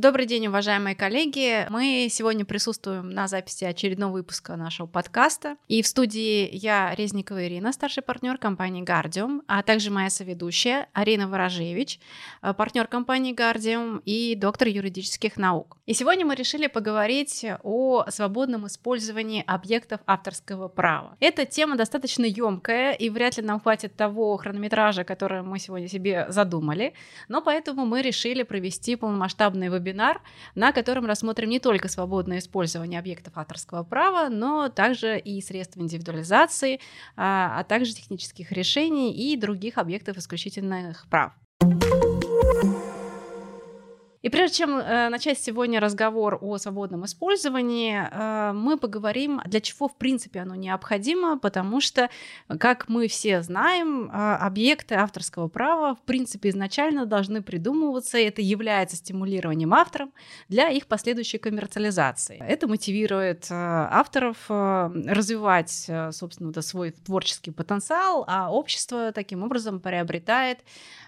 Добрый день, уважаемые коллеги. Мы сегодня присутствуем на записи очередного выпуска нашего подкаста. И в студии я, Резникова Ирина, старший партнер компании Guardium, а также моя соведущая Арина Ворожевич, э, партнер компании Guardium и доктор юридических наук. И сегодня мы решили поговорить о свободном использовании объектов авторского права. Эта тема достаточно емкая, и вряд ли нам хватит того хронометража, который мы сегодня себе задумали, но поэтому мы решили провести полномасштабный вебинар вебинар, на котором рассмотрим не только свободное использование объектов авторского права, но также и средств индивидуализации, а, а также технических решений и других объектов исключительных прав. И прежде чем э, начать сегодня разговор о свободном использовании, э, мы поговорим, для чего в принципе оно необходимо, потому что, как мы все знаем, э, объекты авторского права в принципе изначально должны придумываться, и это является стимулированием авторов для их последующей коммерциализации. Это мотивирует э, авторов э, развивать, э, собственно, свой творческий потенциал, а общество таким образом приобретает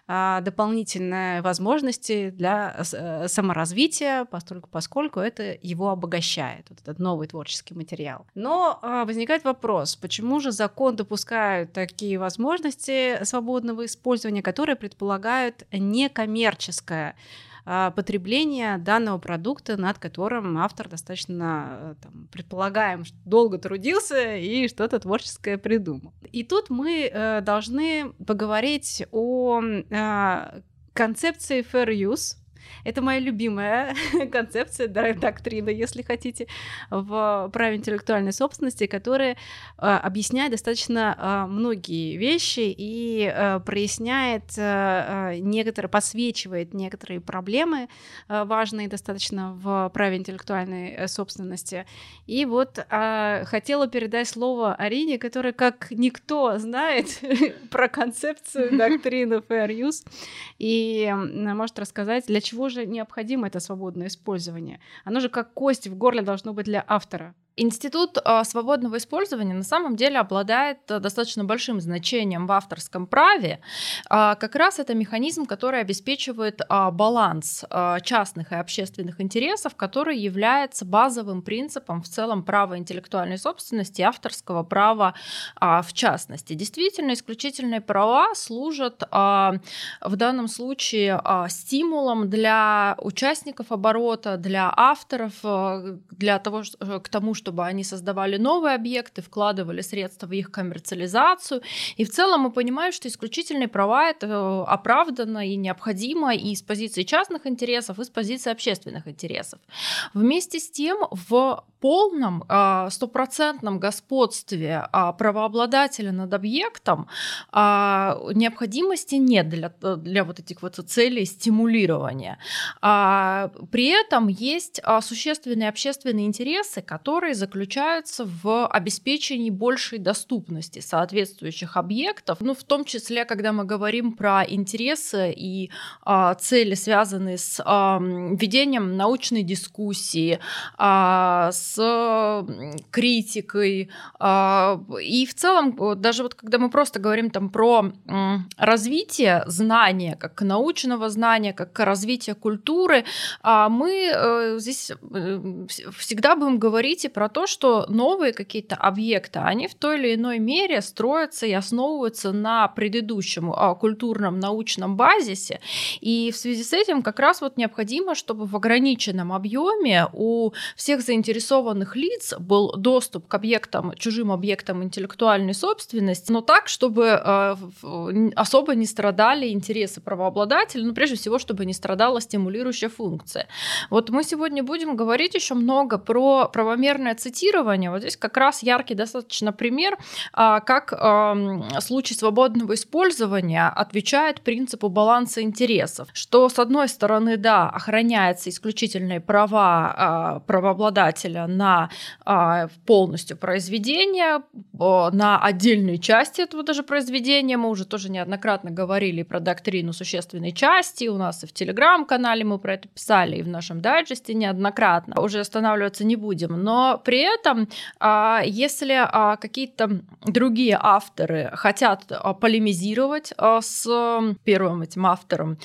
а, дополнительные возможности для э, саморазвития, поскольку, поскольку это его обогащает, вот этот новый творческий материал. Но а, возникает вопрос, почему же закон допускает такие возможности свободного использования, которые предполагают некоммерческое а, потребления данного продукта, над которым автор достаточно, э, там, предполагаем, долго трудился и что-то творческое придумал. И тут мы э, должны поговорить о а, концепции fair use, это моя любимая концепция, доктрина, если хотите, в праве интеллектуальной собственности, которая а, объясняет достаточно а, многие вещи и а, проясняет некоторые, посвечивает некоторые проблемы важные достаточно в праве интеллектуальной э, собственности. И вот хотела передать слово Арине, которая как никто знает про концепцию доктрины fair use и может рассказать, для чего же необходимо это свободное использование? Оно же как кость в горле должно быть для автора. Институт а, свободного использования на самом деле обладает а, достаточно большим значением в авторском праве. А, как раз это механизм, который обеспечивает баланс частных и общественных интересов, который является базовым принципом в целом права интеллектуальной собственности и авторского права в частности. Действительно, исключительные права служат в данном случае стимулом для участников оборота, для авторов, для того, к тому, чтобы они создавали новые объекты, вкладывали средства в их коммерциализацию. И в целом мы понимаем, что исключительные права это э, оправдано и необходимо и с позиции частных интересов, и с позиции общественных интересов. Вместе с тем в полном а, стопроцентном господстве а, правообладателя над объектом а, необходимости нет для, для вот этих вот целей стимулирования. При этом есть существенные общественные интересы, которые заключаются в обеспечении большей доступности соответствующих объектов, ну, в том числе, когда мы говорим про интересы и цели, связанные с ведением научной дискуссии, с с критикой. А, и в целом, даже вот когда мы просто говорим там про развитие знания, как научного знания, как развитие культуры, а, мы э, здесь э, всегда будем говорить и про то, что новые какие-то объекты, они в той или иной мере строятся и основываются на предыдущем а, культурном научном базисе. И в связи с этим как раз вот необходимо, чтобы в ограниченном объеме у всех заинтересованных лиц был доступ к объектам, чужим объектам интеллектуальной собственности, но так, чтобы э, особо не страдали интересы правообладателя, ну, прежде всего, чтобы не страдала стимулирующая функция. Вот мы сегодня будем говорить еще много про правомерное цитирование. Вот здесь как раз яркий достаточно пример, а, как случай свободного использования отвечает принципу баланса интересов, что, с одной стороны, да, охраняются исключительные права а, правообладателя на а, полностью произведение, на отдельные части этого даже произведения. Мы уже тоже неоднократно говорили про доктрину существенной части. У нас и в телеграм-канале мы про это писали, и в нашем дайджесте неоднократно. Уже останавливаться не будем. Но при этом, а, если а, какие-то другие авторы хотят полемизировать с первым этим автором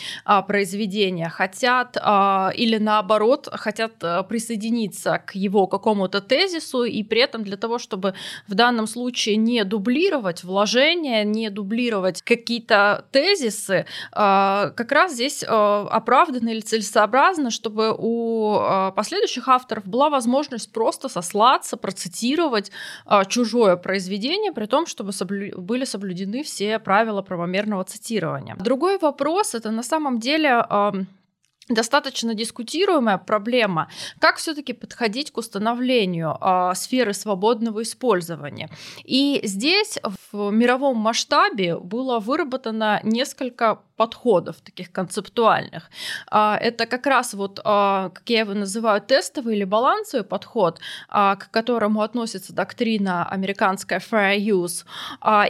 произведения, хотят или наоборот хотят присоединиться к его какому-то тезису, и при этом для того, чтобы в данном случае не дублировать вложения, не дублировать какие-то тезисы, как раз здесь оправданно или целесообразно, чтобы у последующих авторов была возможность просто сослаться, процитировать а, чужое произведение, при том, чтобы соблю... были соблюдены все правила правомерного цитирования. Другой вопрос это на самом деле достаточно дискутируемая проблема, как все-таки подходить к установлению э, сферы свободного использования. И здесь в мировом масштабе было выработано несколько подходов таких концептуальных. А, это как раз вот, а, как я его называю, тестовый или балансовый подход, а, к которому относится доктрина американская fair use,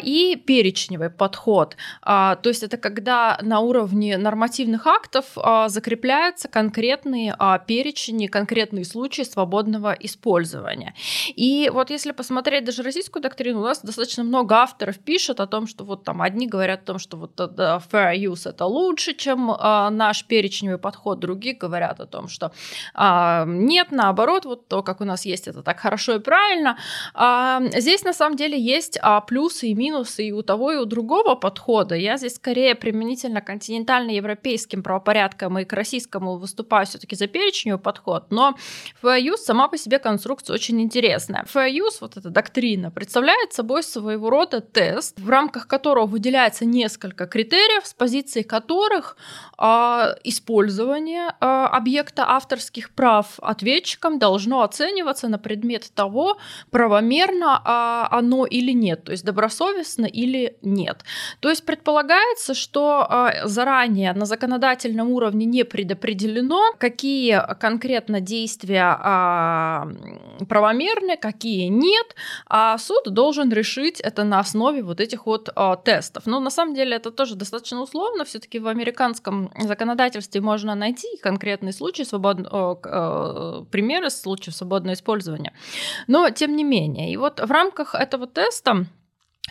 и перечневый подход. То есть это когда на уровне нормативных актов закрепляются конкретные перечни, конкретные случаи свободного использования. И вот если посмотреть даже российскую доктрину, у нас достаточно много авторов пишут о том, что вот там одни говорят о том, что вот fair use вкус это лучше, чем а, наш перечневый подход. Другие говорят о том, что а, нет, наоборот, вот то, как у нас есть, это так хорошо и правильно. А, здесь на самом деле есть а, плюсы и минусы и у того, и у другого подхода. Я здесь скорее применительно континентально-европейским правопорядкам и к российскому выступаю все-таки за перечневый подход, но FAIUS сама по себе конструкция очень интересная. FAIUS, вот эта доктрина, представляет собой своего рода тест, в рамках которого выделяется несколько критериев с позиции позиции которых а, использование а, объекта авторских прав ответчиком должно оцениваться на предмет того, правомерно а, оно или нет, то есть добросовестно или нет. То есть предполагается, что а, заранее на законодательном уровне не предопределено, какие конкретно действия а, правомерны, какие нет, а суд должен решить это на основе вот этих вот а, тестов. Но на самом деле это тоже достаточно условно, безусловно, все-таки в американском законодательстве можно найти конкретные случаи, свобод... Э, примеры случаев свободного использования. Но тем не менее, и вот в рамках этого теста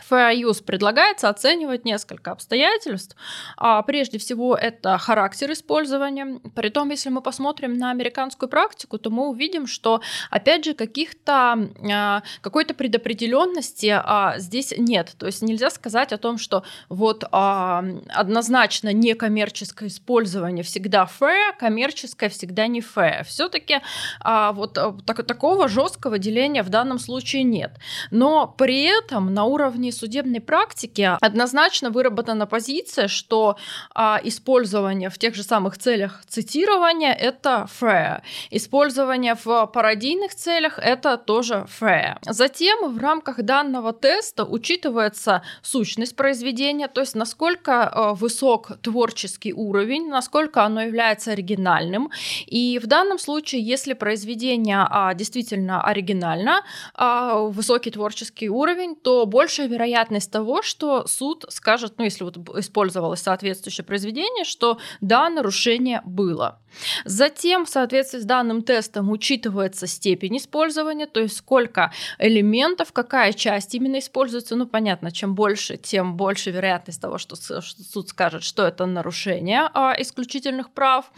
Fair use предлагается оценивать несколько обстоятельств. А, прежде всего, это характер использования. Притом, если мы посмотрим на американскую практику, то мы увидим, что, опять же, каких-то а, какой-то предопределенности а, здесь нет. То есть нельзя сказать о том, что вот а, однозначно некоммерческое использование всегда fair, коммерческое всегда не fair. Все-таки а, вот а, так, такого жесткого деления в данном случае нет. Но при этом на уровне уровне судебной практики однозначно выработана позиция, что а, использование в тех же самых целях цитирования это fair. Использование в пародийных целях это тоже fair. Затем в рамках данного теста учитывается сущность произведения, то есть насколько а, высок творческий уровень, насколько оно является оригинальным. И в данном случае, если произведение а, действительно оригинально, а, высокий творческий уровень, то большая вероятность того, что суд скажет, ну, если вот использовалось соответствующее произведение, что да, нарушение было. Затем, в соответствии с данным тестом, учитывается степень использования, то есть сколько элементов, какая часть именно используется. Ну, понятно, чем больше, тем больше вероятность того, что суд скажет, что это нарушение а, исключительных прав.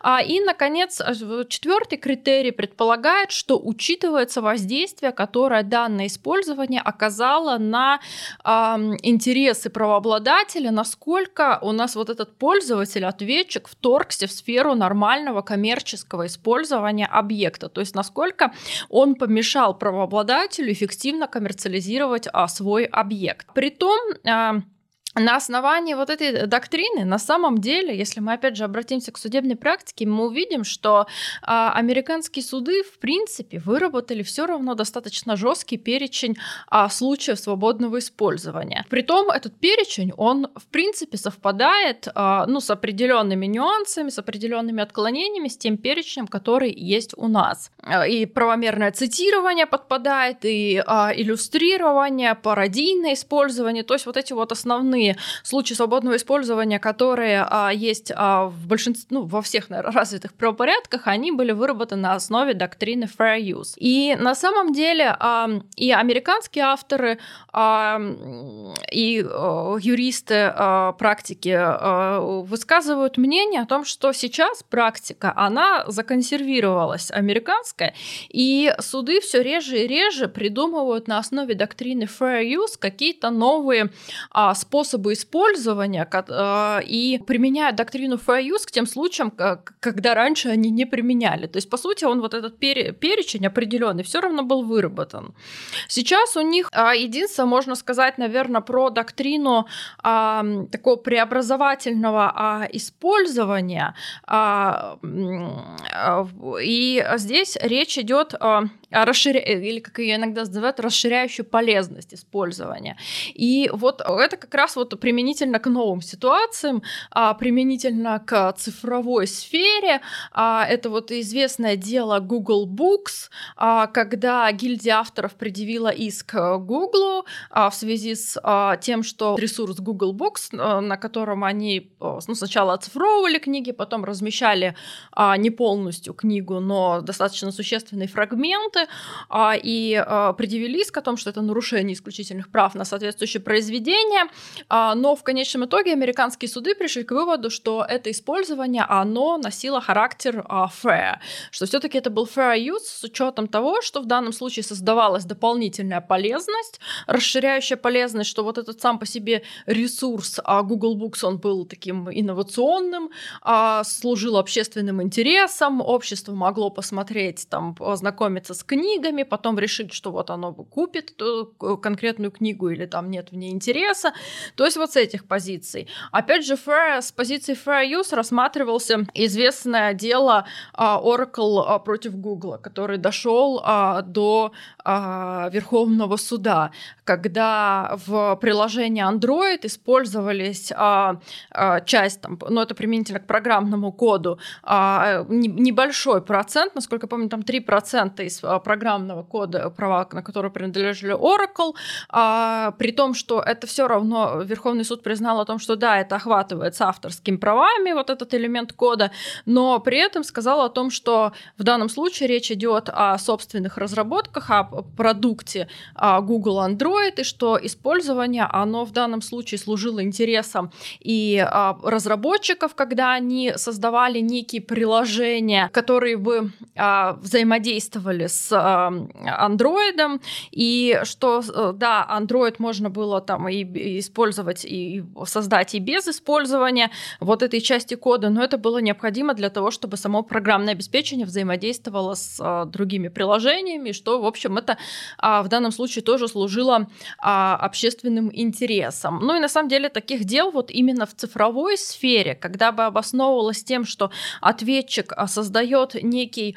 А, и, наконец, четвертый критерий предполагает, что учитывается воздействие, которое данное использование оказало на а, интересы правообладателя, насколько у нас вот этот пользователь, ответчик вторгся в сферу нормального коммерческого использования объекта, то есть насколько он помешал правообладателю эффективно коммерциализировать а, свой объект. Притом а, на основании вот этой доктрины, на самом деле, если мы опять же обратимся к судебной практике, мы увидим, что а, американские суды, в принципе, выработали все равно достаточно жесткий перечень а, случаев свободного использования. Притом этот перечень, он, в принципе, совпадает а, ну, с определенными нюансами, с определенными отклонениями, с тем перечнем, который есть у нас. И правомерное цитирование подпадает, и а, иллюстрирование, пародийное использование, то есть вот эти вот основные основные случаи свободного использования, которые а, есть а, в большинстве, ну, во всех наверное, развитых правопорядках, они были выработаны на основе доктрины fair use. И на самом деле а, и американские авторы, а, и а, юристы а, практики а, высказывают мнение о том, что сейчас практика, она законсервировалась американская, и суды все реже и реже придумывают на основе доктрины fair use какие-то новые а, способы использования а, и применяют доктрину fair use к тем случаям, когда раньше они не применяли. То есть, по сути, он вот этот пере, перечень определенный все равно был выработан. Сейчас у них а, единственное, можно сказать, наверное, про доктрину а, такого преобразовательного а, использования. А, и здесь речь идет о расширя... или как ее иногда называют, расширяющую полезность использования. И вот это как раз вот применительно к новым ситуациям, а, применительно к цифровой сфере. А, это вот известное дело Google Books, а, когда гильдия авторов предъявила иск Google а, в связи с а, тем, что ресурс Google Books, а, на котором они ну, сначала оцифровывали книги, потом размещали а, не полностью книгу, но достаточно существенные фрагменты, а, и а, предъявили иск о том, что это нарушение исключительных прав на соответствующее произведение, но в конечном итоге американские суды пришли к выводу, что это использование, оно носило характер fair, что все таки это был fair use с учетом того, что в данном случае создавалась дополнительная полезность, расширяющая полезность, что вот этот сам по себе ресурс Google Books, он был таким инновационным, служил общественным интересам, общество могло посмотреть, там, познакомиться с книгами, потом решить, что вот оно купит конкретную книгу или там нет в ней интереса. То есть вот с этих позиций. Опять же, fair, с позиции fair use рассматривался известное дело uh, Oracle uh, против Google, который дошел uh, до Верховного суда, когда в приложении Android использовались часть, там, ну это применительно к программному коду, небольшой процент, насколько я помню, там 3% из программного кода, права на которые принадлежали Oracle, а, при том, что это все равно Верховный суд признал о том, что да, это охватывается авторскими правами, вот этот элемент кода, но при этом сказал о том, что в данном случае речь идет о собственных разработках, о продукте а, Google Android, и что использование, оно в данном случае служило интересам и а, разработчиков, когда они создавали некие приложения, которые бы а, взаимодействовали с андроидом, и что, э, да, Android можно было там и использовать, и создать и без использования вот этой части кода, но это было необходимо для того, чтобы само программное обеспечение взаимодействовало с а, другими приложениями, что, в общем, это а, в данном случае тоже служило а, общественным интересом. Ну и на самом деле таких дел вот именно в цифровой сфере, когда бы обосновывалось тем, что ответчик создает некий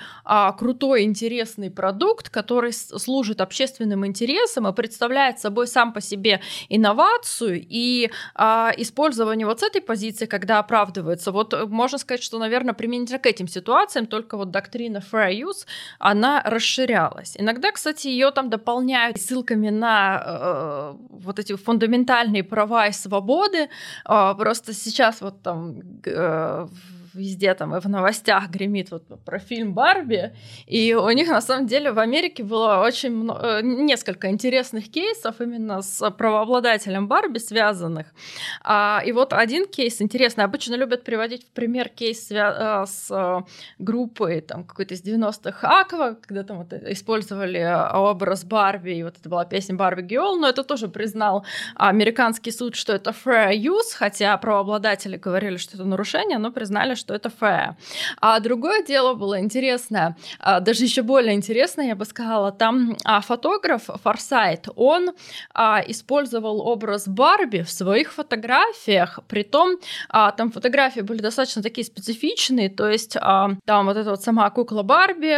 крутой, интересный продукт, который служит общественным интересам и представляет собой сам по себе инновацию и а, использование вот с этой позиции, когда оправдывается. Вот э, можно сказать, что, наверное, применительно к этим ситуациям только вот доктрина fair use, она расширялась. Иногда, кстати, ее там дополняют ссылками на э, вот эти фундаментальные права и свободы. Э, просто сейчас вот там э, везде там и в новостях гремит вот про фильм Барби, и у них на самом деле в Америке было очень много, э, несколько интересных кейсов именно с правообладателем Барби связанных. А, и вот один кейс интересный, обычно любят приводить в пример кейс свя- э, с э, группой там какой-то из 90-х Аква, когда там вот использовали образ Барби, и вот это была песня Барби Геол, но это тоже признал американский суд, что это fair use, хотя правообладатели говорили, что это нарушение, но признали, что это fair. А другое дело было интересное, а, даже еще более интересное, я бы сказала, там а, фотограф Форсайт, он а, использовал образ Барби в своих фотографиях, при том там фотографии были достаточно такие специфичные, то есть там вот эта вот сама кукла Барби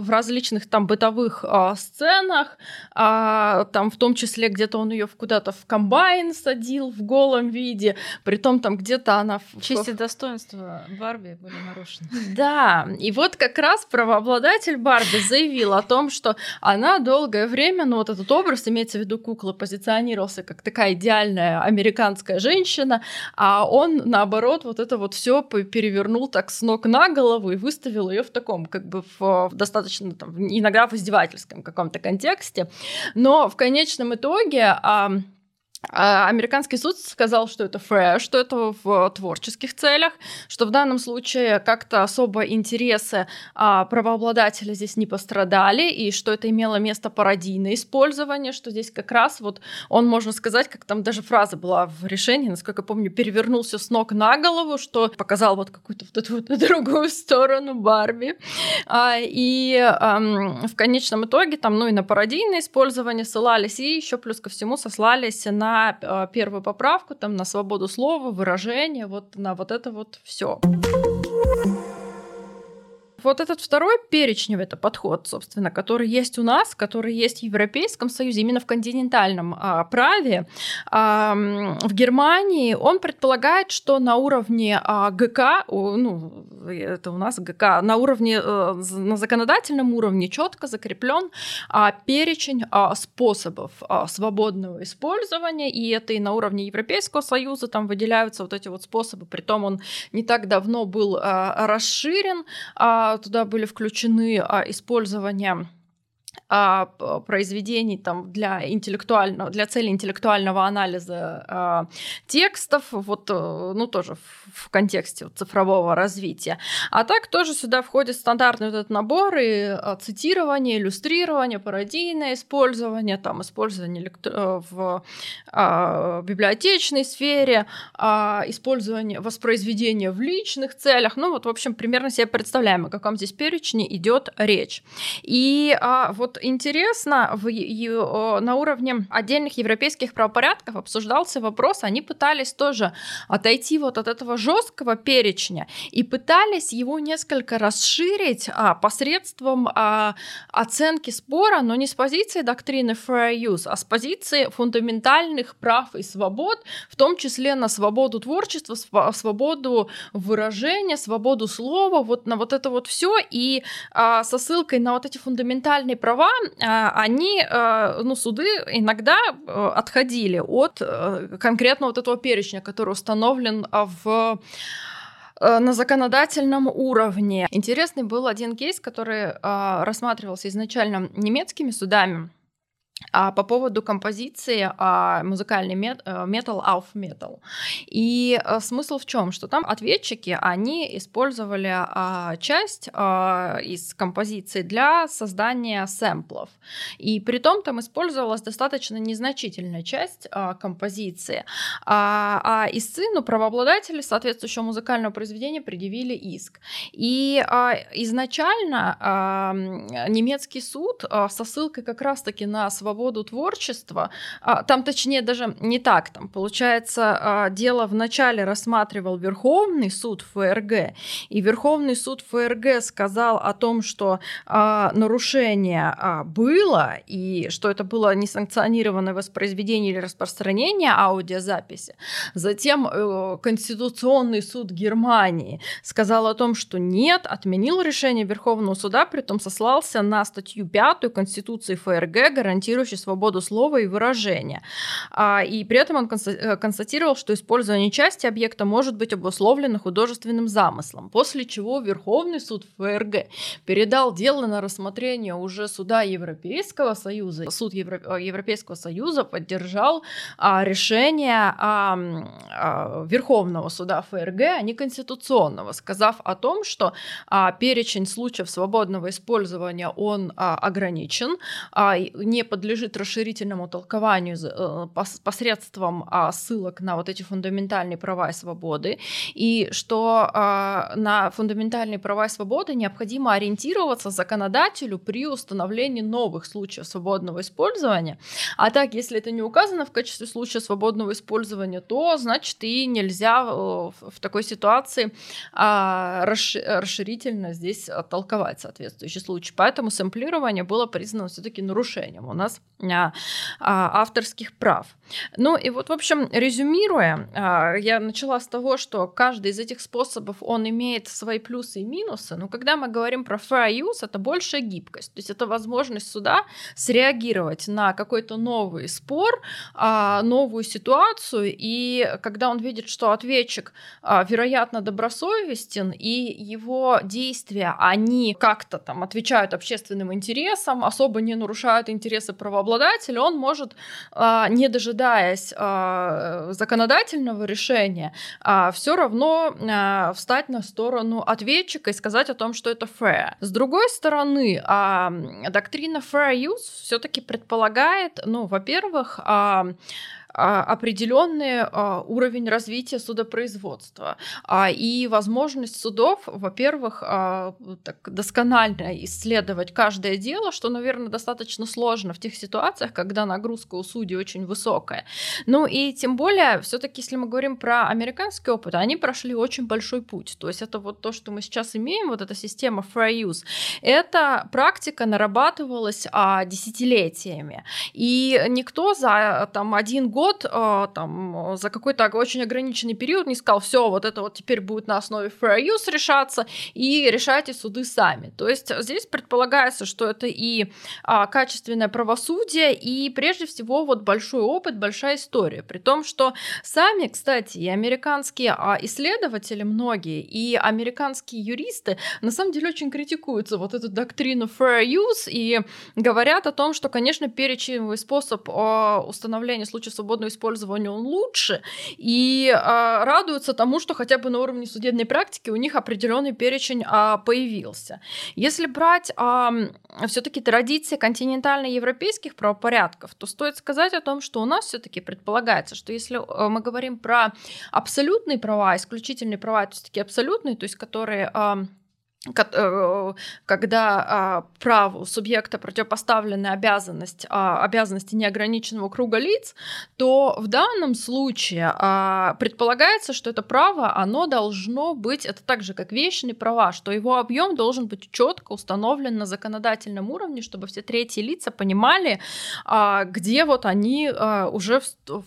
в различных там бытовых сценах, там в том числе где-то он ее куда-то в комбайн садил в голом виде, при том там где-то она... Честь и достоинство Барби были нарушены. Да, и вот как раз правообладатель Барби заявил о том, что она долгое время, ну вот этот образ, имеется в виду кукла, позиционировался как такая идеальная американская женщина, а он, наоборот, вот это вот все перевернул так с ног на голову и выставил ее в таком, как бы в, в достаточно, там, иногда в издевательском каком-то контексте. Но в конечном итоге а американский суд сказал, что это fair, что это в творческих целях, что в данном случае как-то особо интересы а, правообладателя здесь не пострадали, и что это имело место пародийное использование, что здесь как раз вот он, можно сказать, как там даже фраза была в решении, насколько я помню, перевернулся с ног на голову, что показал вот какую-то вот эту вот другую сторону Барби. А, и а, в конечном итоге там, ну и на пародийное использование ссылались, и еще плюс ко всему сослались на на а, первую поправку, там, на свободу слова, выражения, вот на вот это вот все. Вот этот второй перечневый это подход, собственно, который есть у нас, который есть в Европейском Союзе, именно в континентальном а, праве. А, в Германии он предполагает, что на уровне а, ГК, ну, это у нас ГК, на уровне, а, на законодательном уровне четко закреплен а, перечень а, способов а, свободного использования, и это и на уровне Европейского Союза там выделяются вот эти вот способы, притом он не так давно был а, расширен, а, туда были включены а, использование а, произведений там для интеллектуального, для цели интеллектуального анализа а, текстов, вот, э, ну, тоже в, в контексте вот, цифрового развития. А так тоже сюда входит стандартный вот этот набор и а, цитирование, иллюстрирование, пародийное использование, там, использование э, в а, библиотечной сфере, а, использование, воспроизведение в личных целях, ну, вот, в общем, примерно себе представляем, о каком здесь перечне идет речь. И а, вот интересно, в, на уровне отдельных европейских правопорядков обсуждался вопрос, они пытались тоже отойти вот от этого жесткого перечня и пытались его несколько расширить а, посредством а, оценки спора, но не с позиции доктрины fair use, а с позиции фундаментальных прав и свобод, в том числе на свободу творчества, свободу выражения, свободу слова, вот на вот это вот все и а, со ссылкой на вот эти фундаментальные права а, они, а, ну, суды иногда а, отходили от конкретно вот этого перечня, который установлен в на законодательном уровне. Интересный был один кейс, который рассматривался изначально немецкими судами а, по поводу композиции а, музыкальный мет, э, metal auf metal. И а, смысл в чем? Что там ответчики, они использовали а, часть а, из композиции для создания сэмплов. И при том там использовалась достаточно незначительная часть а, композиции. А, а истцы, ну, правообладатели соответствующего музыкального произведения предъявили иск. И а, изначально а, немецкий суд а, со ссылкой как раз-таки на свободу творчества, а, там точнее даже не так, там получается а, дело вначале рассматривал Верховный суд ФРГ, и Верховный суд ФРГ сказал о том, что а, нарушение было, и что это было несанкционированное воспроизведение или распространение аудиозаписи. Затем э, Конституционный суд Германии сказал о том, что нет, отменил решение Верховного суда, при том сослался на статью 5 Конституции ФРГ, гарантирующую гарантирующий свободу слова и выражения. А, и при этом он э, констатировал, что использование части объекта может быть обусловлено художественным замыслом, после чего Верховный суд ФРГ передал дело на рассмотрение уже суда Европейского Союза. Суд Евро... Э, Европейского Союза поддержал а, решение а, Верховного суда ФРГ, а не конституционного, сказав о том, что перечень случаев свободного использования он ограничен, не под подлежит расширительному толкованию э, посредством а, ссылок на вот эти фундаментальные права и свободы, и что а, на фундаментальные права и свободы необходимо ориентироваться законодателю при установлении новых случаев свободного использования. А так, если это не указано в качестве случая свободного использования, то значит и нельзя э, в такой ситуации а, расширительно здесь толковать соответствующий случай. Поэтому сэмплирование было признано все-таки нарушением. У нас раз а, а, авторских прав. Ну и вот, в общем, резюмируя, а, я начала с того, что каждый из этих способов, он имеет свои плюсы и минусы, но когда мы говорим про fair use, это большая гибкость, то есть это возможность суда среагировать на какой-то новый спор, новую ситуацию, и когда он видит, что ответчик, вероятно, добросовестен, и его действия, они как-то там отвечают общественным интересам, особо не нарушают интересы правообладателя, он может, не дожидаться дожидаясь э, законодательного решения, э, все равно встать на сторону ответчика и сказать о том, что это fair. С другой стороны, доктрина fair use все-таки предполагает, ну, во-первых, а, определенный а, уровень развития судопроизводства а, и возможность судов, во-первых, досконально исследовать каждое дело, что, наверное, достаточно сложно в тех ситуациях, когда нагрузка у судей очень высокая. Ну и тем более, все-таки, если мы говорим про американский опыт, они прошли очень большой путь. То есть это вот то, что мы сейчас имеем, вот эта система fair use, эта практика нарабатывалась десятилетиями. И никто за там один год год а, там, за какой-то очень ограниченный период не сказал, все, вот это вот теперь будет на основе fair use решаться, и решайте суды сами. То есть здесь предполагается, что это и а, качественное правосудие, и прежде всего вот большой опыт, большая история. При том, что сами, кстати, и американские а, исследователи многие, и американские юристы на самом деле очень критикуются вот эту доктрину fair use и говорят о том, что, конечно, перечень способ а, установления случая свободного свободного использования он лучше, и а, радуются тому, что хотя бы на уровне судебной практики у них определенный перечень а, появился. Если брать а, все-таки традиции континентально-европейских правопорядков, то стоит сказать о том, что у нас все-таки предполагается, что если а, мы говорим про абсолютные права, исключительные права, то есть такие абсолютные, то есть которые Э, когда а, праву субъекта противопоставлена обязанность, а, обязанности неограниченного круга лиц, то в данном случае а, предполагается, что это право, оно должно быть, это так же, как вечные права, что его объем должен быть четко установлен на законодательном уровне, чтобы все третьи лица понимали, где вот они уже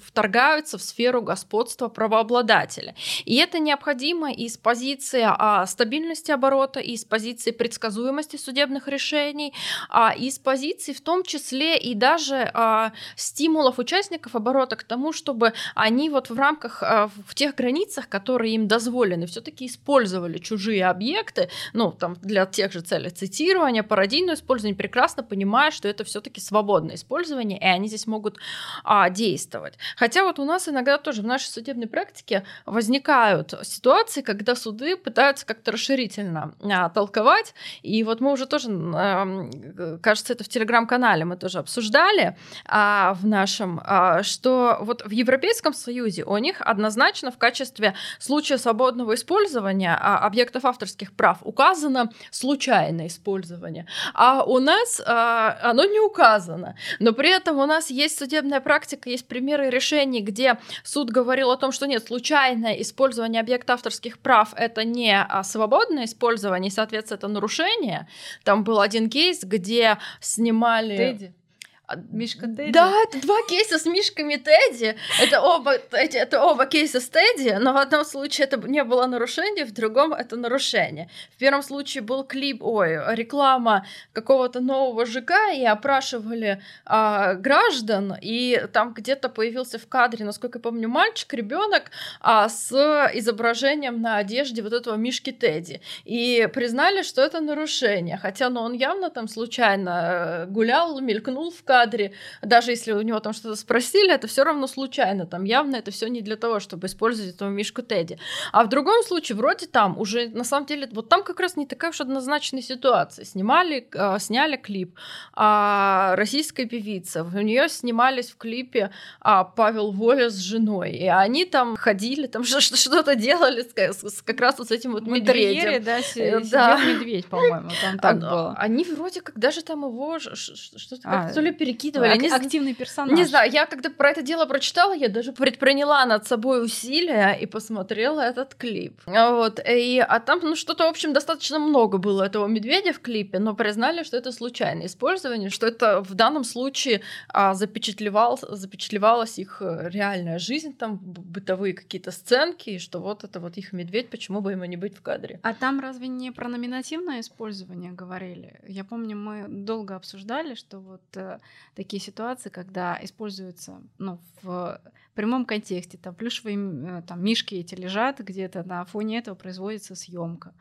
вторгаются в сферу господства правообладателя. И это необходимо из позиции стабильности оборота, и с позиции предсказуемости судебных решений, а, и с позиции в том числе и даже а, стимулов участников оборота к тому, чтобы они вот в рамках, а, в тех границах, которые им дозволены, все-таки использовали чужие объекты, ну, там, для тех же целей цитирования, пародийного использования, прекрасно понимая, что это все-таки свободное использование, и они здесь могут а, действовать. Хотя вот у нас иногда тоже в нашей судебной практике возникают ситуации, когда суды пытаются как-то расширительно а, толковать. И вот мы уже тоже, кажется, это в телеграм-канале мы тоже обсуждали а, в нашем, а, что вот в Европейском Союзе у них однозначно в качестве случая свободного использования а, объектов авторских прав указано случайное использование, а у нас оно не указано. Но при этом у нас есть судебная практика, есть примеры решений, где суд говорил о том, что нет, случайное использование объекта авторских прав это не свободное использование, соответственно, это нарушение. Там был один кейс, где снимали... Тедди. А, Мишка Тедди? Да, это два кейса с Мишками Тедди. Это оба, эти, это оба кейса с Тедди, но в одном случае это не было нарушение, в другом это нарушение. В первом случае был клип, ой, реклама какого-то нового ЖК, и опрашивали а, граждан, и там где-то появился в кадре, насколько я помню, мальчик, ребенок а, с изображением на одежде вот этого Мишки Тедди. И признали, что это нарушение, хотя ну, он явно там случайно э, гулял, мелькнул в кадре, кадре, даже если у него там что-то спросили, это все равно случайно, там явно это все не для того, чтобы использовать этого Мишку Тедди. А в другом случае, вроде там уже, на самом деле, вот там как раз не такая уж однозначная ситуация. Снимали, э, сняли клип а, российская певица, у нее снимались в клипе а, Павел Воля с женой, и они там ходили, там что-то делали с, с, как раз вот с этим вот медведем. да, э, да. медведь, по-моему, там так а, было. Они вроде как даже там его что-то а, то ли перекидывали. Ак- не активный персонаж. Не знаю, я когда про это дело прочитала, я даже предприняла над собой усилия и посмотрела этот клип. Вот, и, а там, ну, что-то, в общем, достаточно много было этого медведя в клипе, но признали, что это случайное использование, что это в данном случае а, запечатлевал, запечатлевалась их э, реальная жизнь, там бытовые какие-то сценки, и что вот это вот их медведь, почему бы ему не быть в кадре. А там разве не про номинативное использование говорили? Я помню, мы долго обсуждали, что вот э, такие ситуации, когда используются, ну, в прямом контексте, там плюшевые э, там, мишки эти лежат где-то, на фоне этого производится съемка.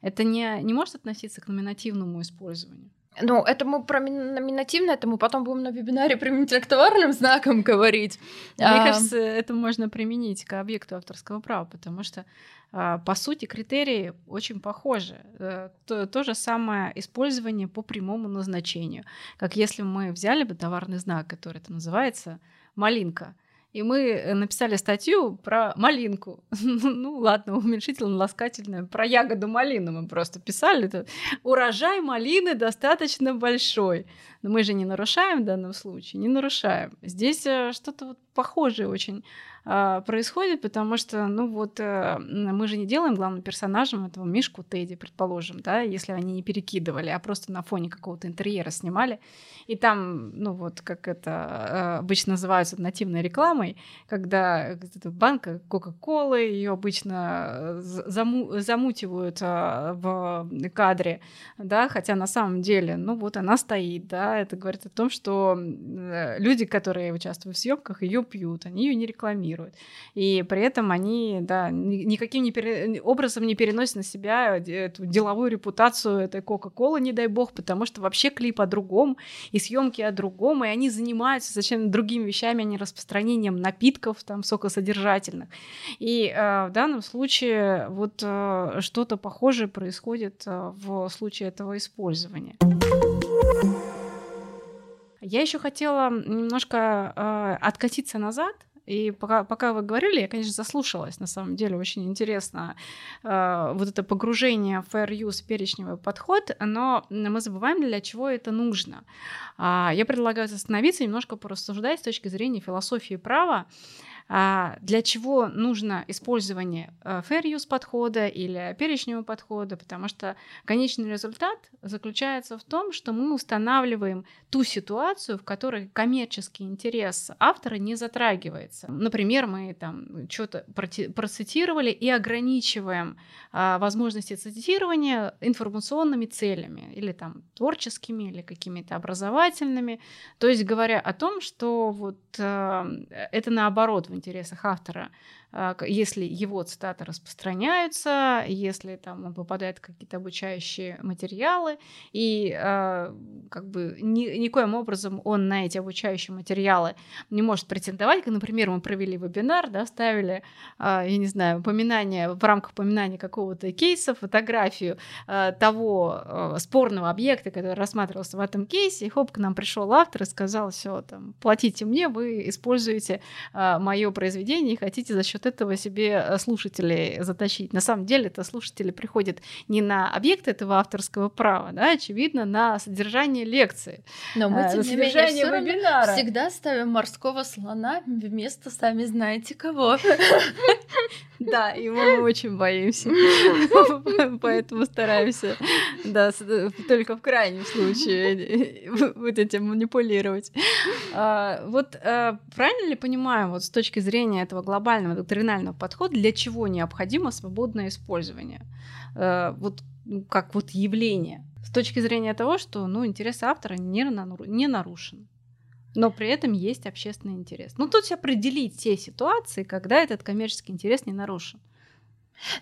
Это не, не может относиться к номинативному использованию? Ну, это мы про номинативно, это мы потом будем на вебинаре применительно к товарным знакам говорить. Мне а... кажется, это можно применить к объекту авторского права, потому что, а, по сути, критерии очень похожи. Э, то, то же самое использование по прямому назначению. Как если мы взяли бы товарный знак, который это называется малинка, и мы э, написали статью про малинку. ну ладно, уменьшительно-ласкательное. Про ягоду малину мы просто писали. Это урожай малины достаточно большой. Но мы же не нарушаем в данном случае, не нарушаем. Здесь э, что-то вот похожее очень происходит, потому что, ну вот, э, мы же не делаем главным персонажем этого Мишку Тедди, предположим, да, если они не перекидывали, а просто на фоне какого-то интерьера снимали. И там, ну вот, как это э, обычно называется нативной рекламой, когда банка Кока-Колы, ее обычно э, заму замутивают в кадре, да, хотя на самом деле, ну вот она стоит, да, это говорит о том, что люди, которые участвуют в съемках, ее пьют, они ее не рекламируют рекламируют. И при этом они, да, никаким не пере... образом не переносят на себя эту деловую репутацию этой Кока-Колы, не дай бог, потому что вообще клип о другом, и съемки о другом, и они занимаются зачем другими вещами, а не распространением напитков там сокосодержательных. И э, в данном случае вот э, что-то похожее происходит э, в случае этого использования. Я еще хотела немножко э, откатиться назад и пока, пока вы говорили, я, конечно, заслушалась, на самом деле, очень интересно э, вот это погружение в fair use, перечневый подход, но мы забываем, для чего это нужно. Э, я предлагаю остановиться, немножко порассуждать с точки зрения философии права, а, для чего нужно использование э, fair use подхода или перечневого подхода, потому что конечный результат заключается в том, что мы устанавливаем ту ситуацию, в которой коммерческий интерес автора не затрагивается. Например, мы там что-то процитировали и ограничиваем а, возможности цитирования информационными целями или там творческими или какими-то образовательными, то есть говоря о том, что вот э, это наоборот в интересах автора если его цитаты распространяются, если там он попадает в какие-то обучающие материалы, и э, как бы ни, никоим образом он на эти обучающие материалы не может претендовать. Как, например, мы провели вебинар, да, ставили, э, я не знаю, упоминание, в рамках упоминания какого-то кейса, фотографию того спорного объекта, который рассматривался в этом кейсе, и хоп, к нам пришел автор и сказал, все, там, платите мне, вы используете мое произведение и хотите за счет счет этого себе э, слушателей затащить. На самом деле это слушатели приходят не на объект этого авторского права, да, очевидно, на содержание лекции. Но мы, э, тем не менее, вебинара. всегда ставим морского слона вместо сами знаете кого. Да, его мы очень боимся. Поэтому стараемся, да, только в крайнем случае вот этим манипулировать. А, вот э, правильно ли понимаю, вот с точки зрения этого глобального доктринального подхода, для чего необходимо свободное использование? Э, вот ну, как вот явление. С точки зрения того, что ну, интерес автора не, не нарушен но при этом есть общественный интерес. Ну, тут определить те ситуации, когда этот коммерческий интерес не нарушен.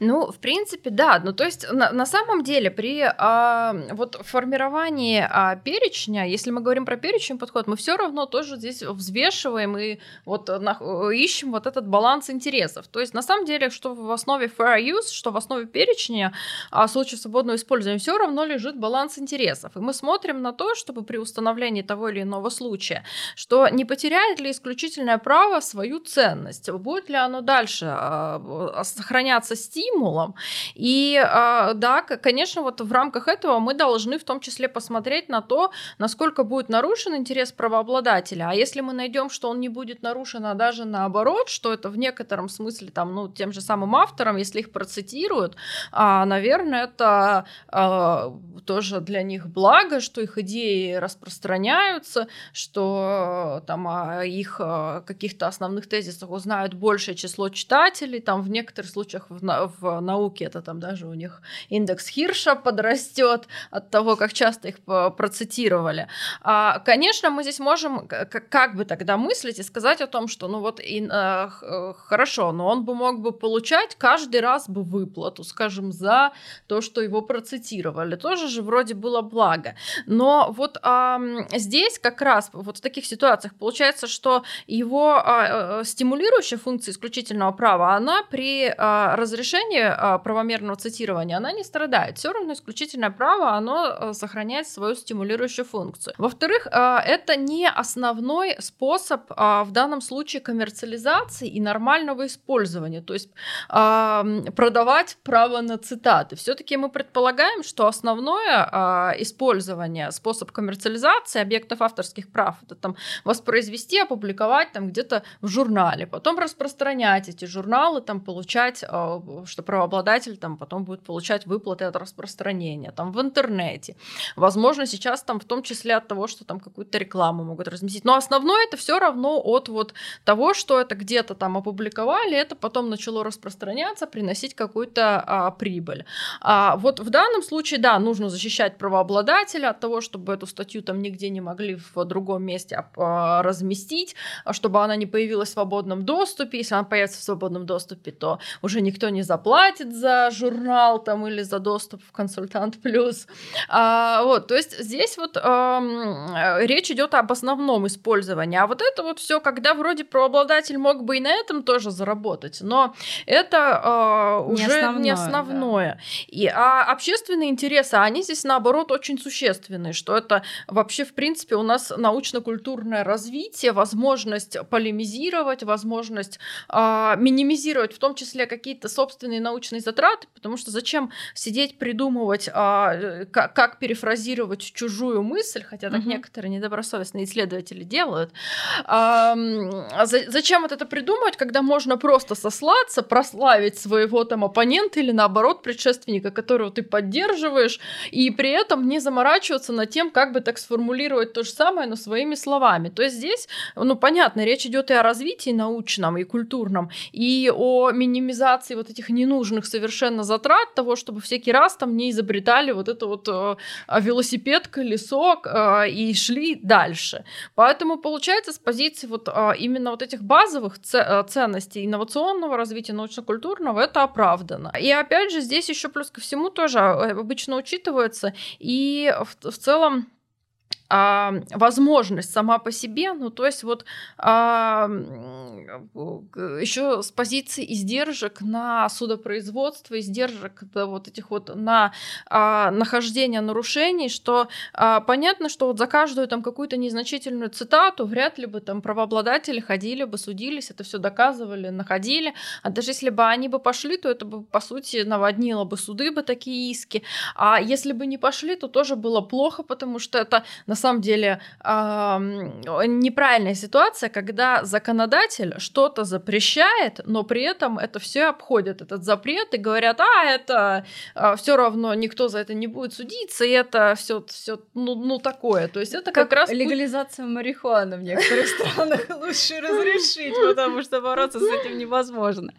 Ну, в принципе, да. Ну, то есть, на, на самом деле, при а, вот формировании а, перечня, если мы говорим про перечень подход, мы все равно тоже здесь взвешиваем и вот на, ищем вот этот баланс интересов. То есть, на самом деле, что в основе fair use, что в основе перечня а, случаев свободного использования, все равно лежит баланс интересов. И мы смотрим на то, чтобы при установлении того или иного случая, что не потеряет ли исключительное право свою ценность, будет ли оно дальше а, сохраняться с стимулом. И а, да, конечно, вот в рамках этого мы должны в том числе посмотреть на то, насколько будет нарушен интерес правообладателя. А если мы найдем, что он не будет нарушен, а даже наоборот, что это в некотором смысле там, ну, тем же самым авторам, если их процитируют, а, наверное, это а, тоже для них благо, что их идеи распространяются, что там о их каких-то основных тезисах узнают большее число читателей, там в некоторых случаях в, науке это там даже у них индекс Хирша подрастет от того, как часто их процитировали. А, конечно, мы здесь можем как бы тогда мыслить и сказать о том, что ну вот и, э, хорошо, но он бы мог бы получать каждый раз бы выплату, скажем, за то, что его процитировали. Тоже же вроде было благо. Но вот а, здесь как раз вот в таких ситуациях получается, что его а, стимулирующая функция исключительного права, она при а, разрешении а, правомерного цитирования, она не страдает. Все равно исключительное право, оно а, сохраняет свою стимулирующую функцию. Во-вторых, а, это не основной способ а, в данном случае коммерциализации и нормального использования, то есть продавать право на цитаты. Все-таки мы предполагаем, что основное использование, способ коммерциализации объектов авторских прав, это там воспроизвести, опубликовать там где-то в журнале, потом распространять эти журналы, там получать, что правообладатель там потом будет получать выплаты от распространения, там в интернете. Возможно, сейчас там в том числе от того, что там какую-то рекламу могут разместить. Но основное это все равно от вот того, что это где-то там опубликовали, это потом начало распространяться, приносить какую-то а, прибыль. А вот в данном случае, да, нужно защищать правообладателя от того, чтобы эту статью там нигде не могли в другом месте а, разместить, чтобы она не появилась в свободном доступе. Если она появится в свободном доступе, то уже никто не заплатит за журнал там или за доступ в консультант плюс. А, вот, то есть здесь вот а, речь идет об основном использовании. А вот это вот все, когда вроде правообладатель мог бы и на этом тоже заработать, но это а, уже не основное. Не основное. Да. И, а общественные интересы, они здесь наоборот очень существенные, что это вообще в принципе у нас научно-культурное развитие, возможность полемизировать, возможность а, минимизировать в том числе какие-то собственные научные затраты, потому что зачем сидеть придумывать, а, как, как перефразировать чужую мысль, хотя так угу. некоторые недобросовестные исследователи делают. А, за, зачем вот это придумывать, когда можно просто сослаться, прославить своего там оппонента или наоборот предшественника, которого ты поддерживаешь, и при этом не заморачиваться над тем, как бы так сформулировать то же самое, но своими словами. То есть здесь, ну понятно, речь идет и о развитии научном и культурном, и о минимизации вот этих ненужных совершенно затрат того, чтобы всякий раз там не изобретали вот это вот э, велосипед, колесо э, и шли дальше. Поэтому получается с позиции вот э, именно вот этих базовых э, ценностей инновационного развития научно-культурного это оправдано. И опять же здесь еще плюс ко всему тоже э, обычно учитывается и в, в целом а, возможность сама по себе, ну то есть вот а, еще с позиции издержек на судопроизводство, издержек да, вот этих вот на а, нахождение нарушений, что а, понятно, что вот за каждую там какую-то незначительную цитату вряд ли бы там правообладатели ходили бы, судились, это все доказывали, находили, а даже если бы они бы пошли, то это бы по сути наводнило бы суды бы такие иски, а если бы не пошли, то тоже было плохо, потому что это на самом деле неправильная ситуация, когда законодатель что-то запрещает, но при этом это все обходят этот запрет и говорят, а это а, все равно никто за это не будет судиться, и это все все ну, ну такое. То есть это как, как раз легализация марихуаны в некоторых странах лучше разрешить, потому что бороться с этим невозможно.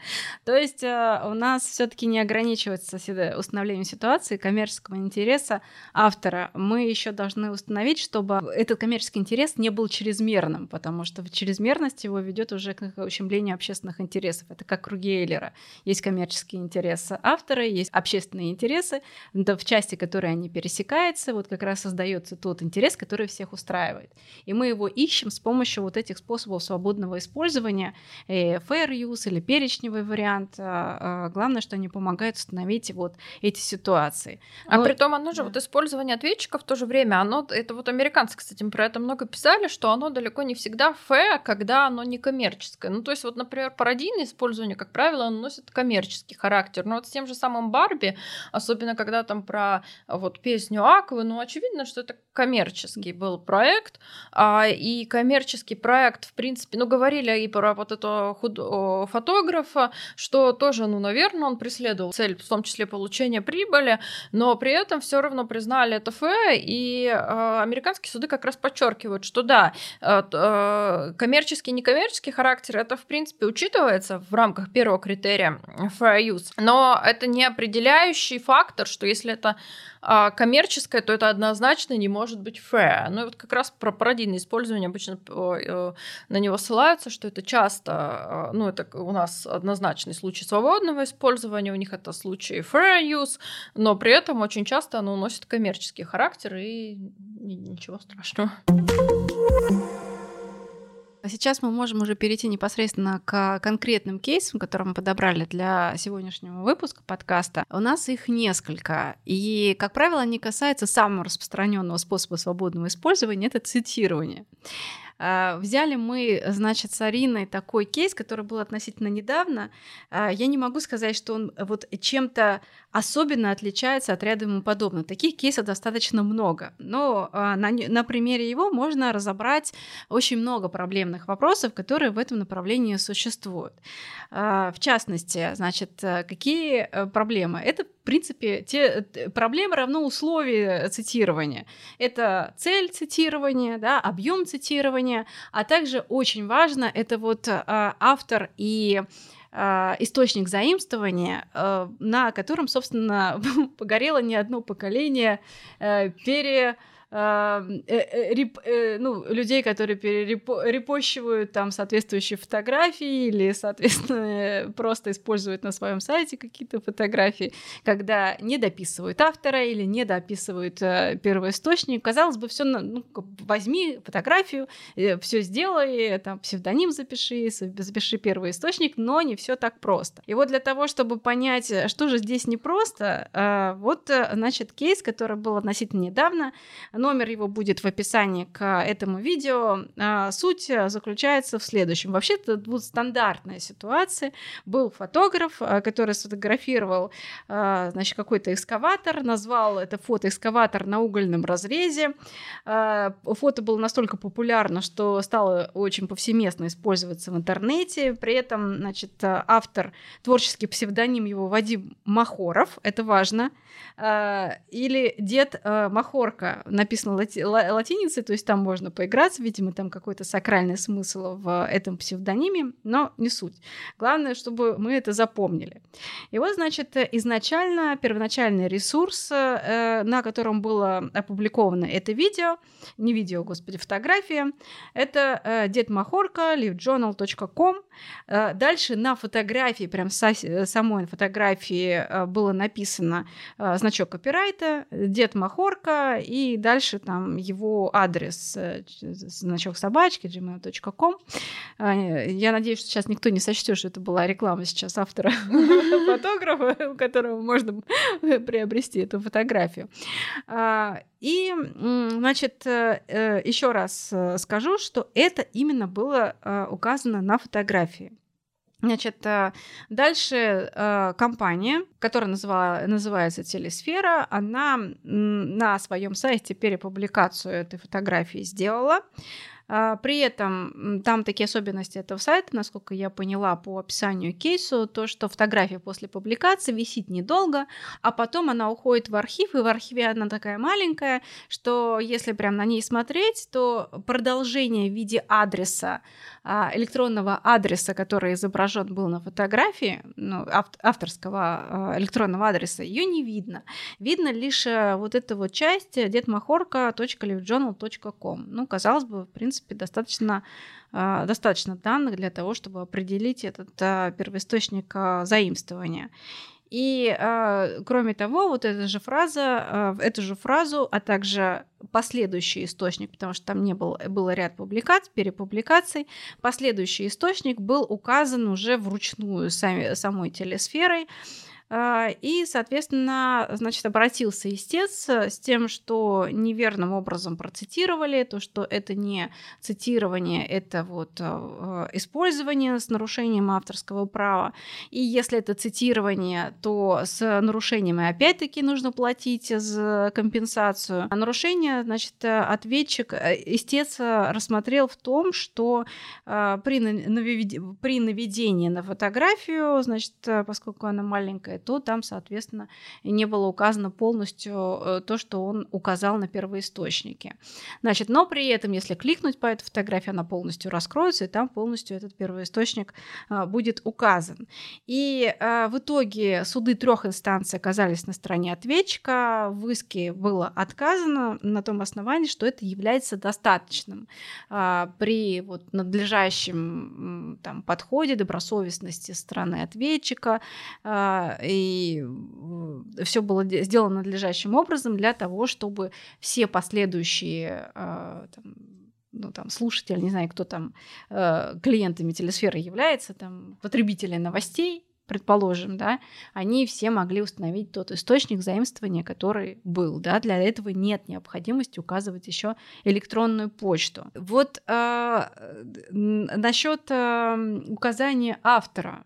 То есть э, у нас все-таки не ограничивается установлением ситуации коммерческого интереса автора. Мы еще должны установить, чтобы этот коммерческий интерес не был чрезмерным, потому что чрезмерность его ведет уже к ущемлению общественных интересов. Это как круги Эйлера. Есть коммерческие интересы автора, есть общественные интересы, в части которой они пересекаются, вот как раз создается тот интерес, который всех устраивает. И мы его ищем с помощью вот этих способов свободного использования, э, fair use или перечневый вариант. А, а, главное, что они помогают установить вот эти ситуации. А Но... при том оно же, да. вот использование ответчиков в то же время, оно, это вот американцы, кстати, про это много писали, что оно далеко не всегда фэ, когда оно не коммерческое. Ну, то есть, вот, например, пародийное использование, как правило, оно носит коммерческий характер. Но вот с тем же самым Барби, особенно когда там про вот песню Аквы, ну, очевидно, что это коммерческий был проект, а, и коммерческий проект, в принципе, ну, говорили и про вот этого худ... фотографа, что тоже, ну, наверное, он преследовал цель, в том числе получения прибыли, но при этом все равно признали это фэ, и э, американские суды как раз подчеркивают, что да, э, э, коммерческий и некоммерческий характер, это, в принципе, учитывается в рамках первого критерия fair use, но это не определяющий фактор, что если это а коммерческое, то это однозначно не может быть fair. Ну и вот как раз про пародийное использование обычно э, на него ссылаются, что это часто, э, ну это у нас однозначный случай свободного использования, у них это случай fair use, но при этом очень часто оно носит коммерческий характер и ничего страшного. А сейчас мы можем уже перейти непосредственно к конкретным кейсам, которые мы подобрали для сегодняшнего выпуска подкаста. У нас их несколько. И, как правило, они касаются самого распространенного способа свободного использования это цитирование. А, взяли мы, значит, с Ариной такой кейс, который был относительно недавно. А, я не могу сказать, что он вот чем-то особенно отличается от ряда ему подобных. Таких кейсов достаточно много. Но а, на, на примере его можно разобрать очень много проблемных вопросов, которые в этом направлении существуют. В частности, значит, какие э, проблемы? Это в принципе, те проблемы равно условия цитирования. Это цель цитирования, да, объем цитирования, а также очень важно это вот э, автор и э, источник заимствования, э, на котором, собственно, погорело не одно поколение пере э, э, реп, э, ну, людей, которые перерепощивают там соответствующие фотографии или, соответственно, просто используют на своем сайте какие-то фотографии, когда не дописывают автора или не дописывают э, первоисточник. Казалось бы, все, ну, возьми фотографию, э, все сделай, там, псевдоним запиши, запиши первый источник, но не все так просто. И вот для того, чтобы понять, что же здесь непросто, э, вот, э, значит, кейс, который был относительно недавно, Номер его будет в описании к этому видео. А, суть заключается в следующем. Вообще это будет стандартная ситуация. Был фотограф, а, который сфотографировал а, значит, какой-то экскаватор, назвал это фото экскаватор на угольном разрезе. Фото было настолько популярно, что стало очень повсеместно использоваться в интернете. При этом значит, автор, творческий псевдоним его Вадим Махоров, это важно, или дед Махорка, написано лати- латиницей, то есть там можно поиграться, видимо, там какой-то сакральный смысл в этом псевдониме, но не суть. Главное, чтобы мы это запомнили. И вот, значит, изначально первоначальный ресурс, э, на котором было опубликовано это видео, не видео, господи, фотография, это э, Дед Махорка, livejournal.com. Э, дальше на фотографии, прям самой фотографии было написано значок копирайта, Дед Махорка, и дальше дальше там его адрес, э, значок собачки, gmail.com. А, я надеюсь, что сейчас никто не сочтет, что это была реклама сейчас автора фотографа, у которого можно приобрести эту фотографию. А, и, значит, э, э, еще раз скажу, что это именно было указано на фотографии. Значит, э, дальше э, компания, которая называла, называется Телесфера, она на своем сайте перепубликацию этой фотографии сделала. А, при этом там такие особенности этого сайта, насколько я поняла по описанию кейсу, то, что фотография после публикации висит недолго, а потом она уходит в архив, и в архиве она такая маленькая, что если прям на ней смотреть, то продолжение в виде адреса, а, электронного адреса, который изображен был на фотографии, ну, авторского а, электронного адреса, ее не видно. Видно лишь э, вот эта вот часть детмахорка.livejournal.com. Ну, казалось бы, в принципе, принципе, достаточно, а, достаточно данных для того, чтобы определить этот а, первоисточник а, заимствования. И кроме того, вот эта же фраза, эту же фразу, а также последующий источник, потому что там не было, было ряд публикаций, перепубликаций, последующий источник был указан уже вручную сами, самой телесферой. И, соответственно, значит, обратился истец с тем, что неверным образом процитировали, то, что это не цитирование, это вот а, использование с нарушением авторского права. И если это цитирование, то с нарушением и опять-таки нужно платить за компенсацию. А нарушение, значит, ответчик, э, истец рассмотрел в том, что при наведении на фотографию, значит, поскольку она маленькая, то там, соответственно, не было указано полностью э, то, что он указал на первоисточнике. Значит, но при этом, если кликнуть по этой фотографии, она полностью раскроется, и там полностью этот первоисточник э, будет указан. И э, в итоге суды трех инстанций оказались на стороне ответчика, в иске было отказано на том основании, что это является достаточным при вот надлежащем там, подходе, добросовестности стороны ответчика все было сделано надлежащим образом для того, чтобы все последующие а, там, ну, там, слушатели, не знаю, кто там э, клиентами телесферы является, там, потребители новостей, предположим, да, они все могли установить тот источник заимствования, который был, да, для этого нет необходимости указывать еще электронную почту. Вот э, насчет э, указания автора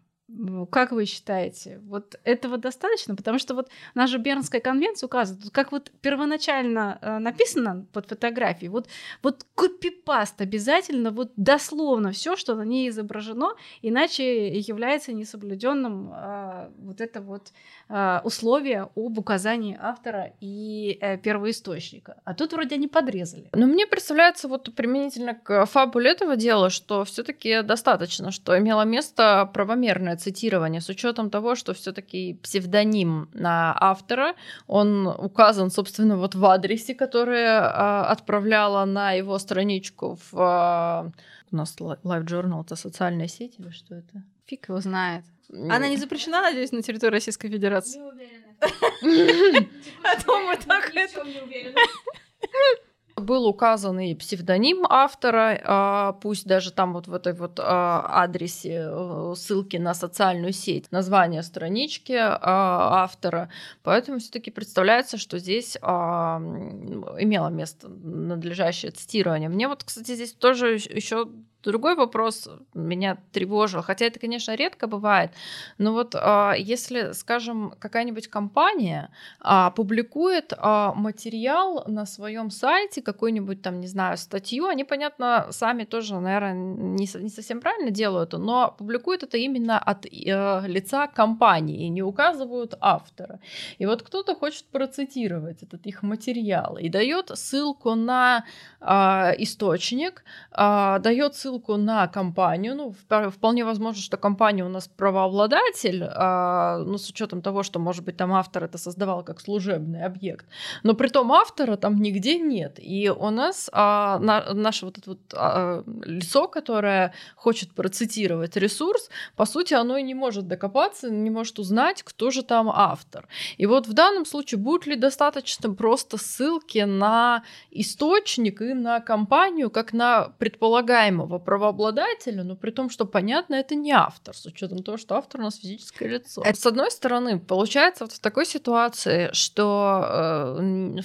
как вы считаете, вот этого достаточно? Потому что вот наша Бернская конвенция указывает, как вот первоначально э, написано под фотографией, вот, вот копипаст обязательно, вот дословно все, что на ней изображено, иначе является несоблюденным э, вот это вот э, условие об указании автора и э, первоисточника. А тут вроде они подрезали. Но мне представляется вот применительно к фабуле этого дела, что все-таки достаточно, что имело место правомерное цитирование с учетом того, что все-таки псевдоним на автора, он указан, собственно, вот в адресе, который а, отправляла на его страничку в а, у нас Live Journal это социальная сеть или что это? Фиг его знает. Она не запрещена, надеюсь, на территории Российской Федерации? Не уверена. А то мы так это... Был указан и псевдоним автора, а, пусть даже там вот в этой вот а, адресе э, ссылки на социальную сеть, название странички а, автора. Поэтому все-таки представляется, что здесь имело место надлежащее цитирование. Мне вот, кстати, здесь тоже еще Другой вопрос меня тревожил, хотя это, конечно, редко бывает, но вот а, если, скажем, какая-нибудь компания а, публикует а, материал на своем сайте, какую-нибудь там, не знаю, статью, они, понятно, сами тоже, наверное, не, совсем правильно делают, но публикуют это именно от э, лица компании и не указывают автора. И вот кто-то хочет процитировать этот их материал и дает ссылку на источник, дает ссылку ссылку на компанию. Ну, вполне возможно, что компания у нас правообладатель, а, ну, с учетом того, что, может быть, там автор это создавал как служебный объект. Но при том автора там нигде нет. И у нас а, на, наше вот это вот а, лицо, которое хочет процитировать ресурс, по сути, оно и не может докопаться, не может узнать, кто же там автор. И вот в данном случае будет ли достаточно просто ссылки на источник и на компанию, как на предполагаемого правообладателя, но при том, что понятно, это не автор, с учетом того, что автор у нас физическое лицо. Это, с одной стороны, получается вот в такой ситуации, что э,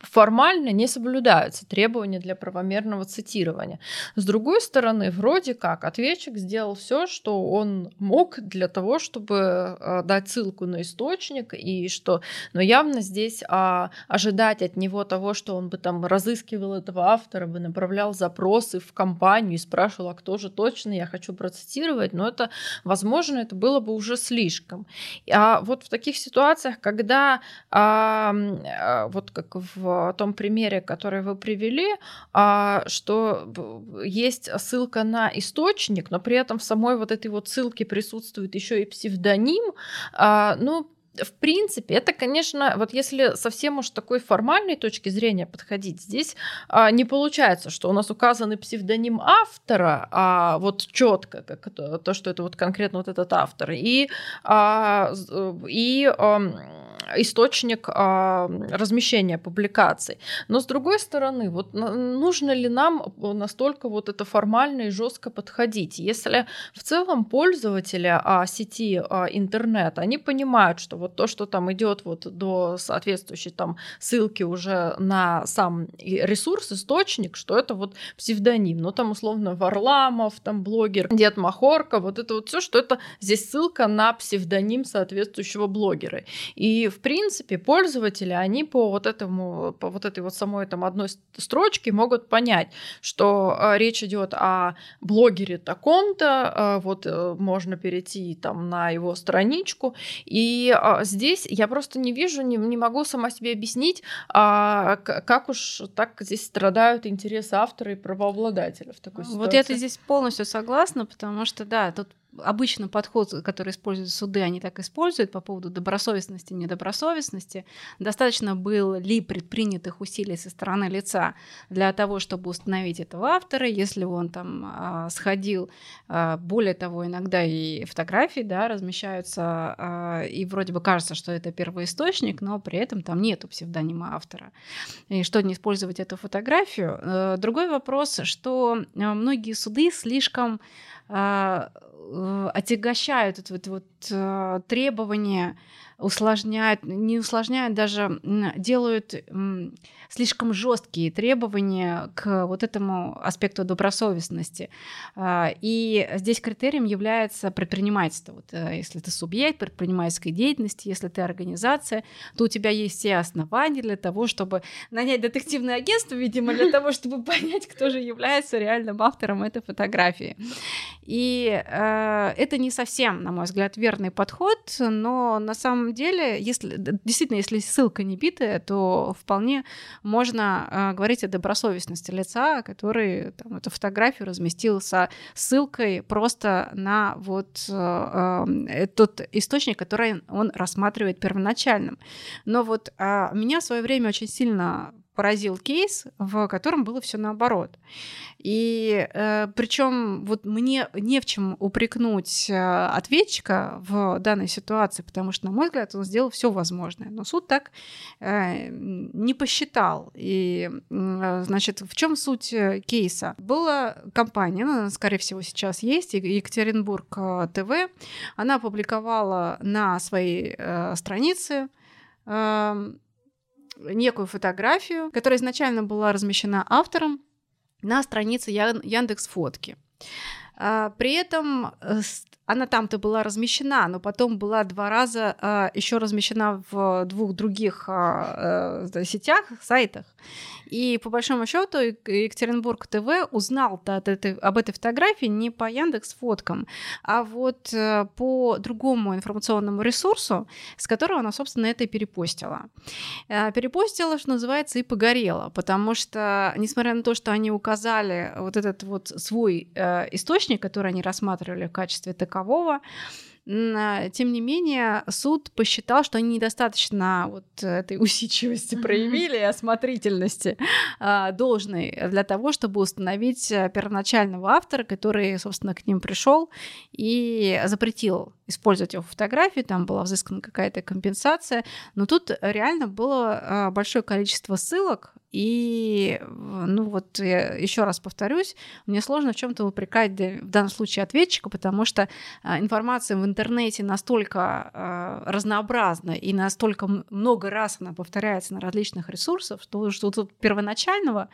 формально не соблюдаются требования для правомерного цитирования. С другой стороны, вроде как ответчик сделал все, что он мог для того, чтобы э, дать ссылку на источник, и что, но явно здесь а, ожидать от него того, что он бы там разыскивал этого автора, бы направлял запросы в компанию и спрашивал, а кто же точно я хочу процитировать, но это, возможно, это было бы уже слишком. А вот в таких ситуациях, когда а, а, вот как в том примере, который вы привели, а, что есть ссылка на источник, но при этом в самой вот этой вот ссылке присутствует еще и псевдоним, а, ну, в принципе, это, конечно, вот если совсем уж такой формальной точки зрения подходить, здесь а, не получается, что у нас указанный псевдоним автора, а вот четко, как то, то, что это вот конкретно вот этот автор, и, а, и а, источник а, размещения публикаций. Но с другой стороны, вот нужно ли нам настолько вот это формально и жестко подходить? Если в целом пользователи а, сети а, интернет, они понимают, что вот то, что там идет вот до соответствующей там ссылки уже на сам ресурс, источник, что это вот псевдоним. Ну, там условно Варламов, там блогер, Дед Махорка, вот это вот все, что это здесь ссылка на псевдоним соответствующего блогера. И, в принципе, пользователи, они по вот этому, по вот этой вот самой там одной строчке могут понять, что э, речь идет о блогере таком-то, э, вот э, можно перейти там на его страничку, и э, здесь я просто не вижу, не, не могу сама себе объяснить, э, как уж так здесь страдают интересы автора и правообладателя в такой ситуации. Вот я здесь полностью согласна, потому что, да, тут обычно подход, который используют суды, они так используют по поводу добросовестности, недобросовестности. Достаточно было ли предпринятых усилий со стороны лица для того, чтобы установить этого автора, если он там а, сходил, а, более того, иногда и фотографии да, размещаются, а, и вроде бы кажется, что это первоисточник, но при этом там нету псевдонима автора. И что не использовать эту фотографию? Э, другой вопрос, что э, многие суды слишком а, отягощают вот, вот требования усложняют, не усложняют даже, делают слишком жесткие требования к вот этому аспекту добросовестности. А, и здесь критерием является предпринимательство. Вот, э, если ты субъект предпринимательской деятельности, если ты организация, то у тебя есть все основания для того, чтобы нанять детективное агентство, видимо, для того, чтобы понять, кто же является реальным автором этой фотографии. И э, это не совсем, на мой взгляд, верный подход, но на самом деле, если действительно, если ссылка не битая, то вполне можно э, говорить о добросовестности лица, который там, эту фотографию разместил со ссылкой просто на вот э, э, тот источник, который он рассматривает первоначальным. Но вот э, меня в свое время очень сильно поразил кейс, в котором было все наоборот. И э, причем вот мне не в чем упрекнуть э, ответчика в данной ситуации, потому что, на мой взгляд, он сделал все возможное. Но суд так э, не посчитал. И, э, значит, в чем суть э, кейса? Была компания, ну, она, скорее всего, сейчас есть, Екатеринбург э, ТВ. Она опубликовала на своей э, странице э, некую фотографию, которая изначально была размещена автором на странице Яндекс Фотки. А, при этом э, она там-то была размещена, но потом была два раза а, еще размещена в двух других а, э, сетях, сайтах. И по большому счету Екатеринбург ТВ узнал об этой фотографии не по Яндекс фоткам, а вот э, по другому информационному ресурсу, с которого она, собственно, это и перепостила. Э, перепостила, что называется, и погорела, потому что, несмотря на то, что они указали вот этот вот свой э, источник, который они рассматривали в качестве такового, а, тем не менее, суд посчитал, что они недостаточно вот этой усидчивости проявили, осмотрительности а, должной для того, чтобы установить э, первоначального автора, который, собственно, к ним пришел и запретил использовать его фотографии, там была взыскана какая-то компенсация, но тут реально было а, большое количество ссылок, и, ну вот, я еще раз повторюсь, мне сложно в чем-то упрекать в данном случае ответчика, потому что а, информация в интернете настолько э, разнообразна и настолько много раз она повторяется на различных ресурсах, что, что тут первоначального,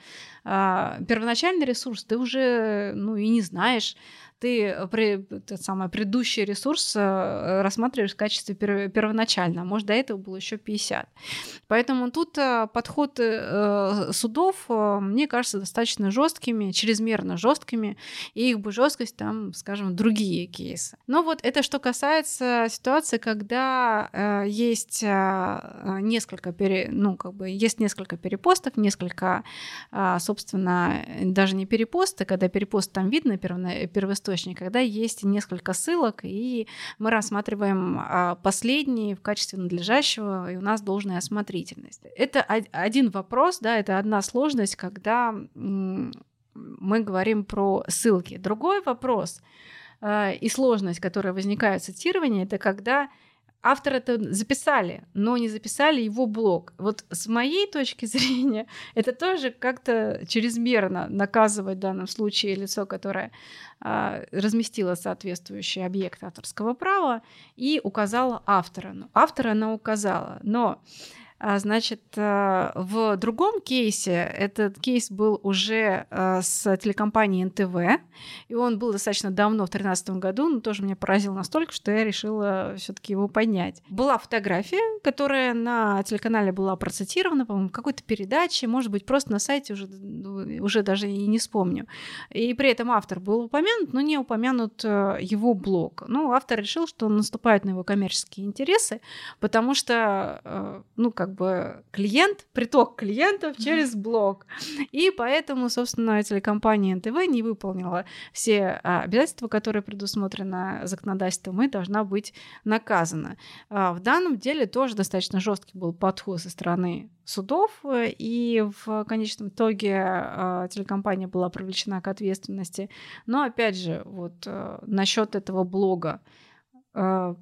э, первоначальный ресурс ты уже, ну, и не знаешь, ты э, при, тот самый предыдущий ресурс э, рассматриваешь в качестве первоначального. Может, до этого было еще 50. Поэтому тут э, подход судов, мне кажется, достаточно жесткими, чрезмерно жесткими, и их бы жесткость там, скажем, другие кейсы. Но вот это что касается ситуации, когда есть несколько пере, ну, как бы есть несколько перепостов, несколько, собственно, даже не перепосты, когда перепост там видно первоисточник, источник, когда есть несколько ссылок, и мы рассматриваем а, последний в качестве надлежащего, и у нас должная осмотрительность. Это один вопрос, да, это одна сложность, когда мы говорим про ссылки. Другой вопрос а, и сложность, которая возникает в цитировании, это когда автор это записали, но не записали его блог. Вот с моей точки зрения, это тоже как-то чрезмерно наказывать в данном случае лицо, которое а, разместило соответствующий объект авторского права и указала автора. Ну, автора она указала, но значит, э, в другом кейсе, этот кейс был уже э, с телекомпанией НТВ, и он был достаточно давно, в 2013 году, но тоже меня поразил настолько, что я решила все таки его поднять. Была фотография, которая на телеканале была процитирована, по-моему, в какой-то передаче, может быть, просто на сайте, уже, ну, уже даже и не вспомню. И при этом автор был упомянут, но не упомянут его блог. Ну, автор решил, что он наступает на его коммерческие интересы, потому что, ну, как как бы клиент, приток клиентов через блог. И поэтому, собственно, телекомпания НТВ не выполнила все а, обязательства, которые предусмотрены законодательством, и должна быть наказана. А, в данном деле тоже достаточно жесткий был подход со стороны судов, и в конечном итоге а, телекомпания была привлечена к ответственности. Но опять же, вот насчет этого блога,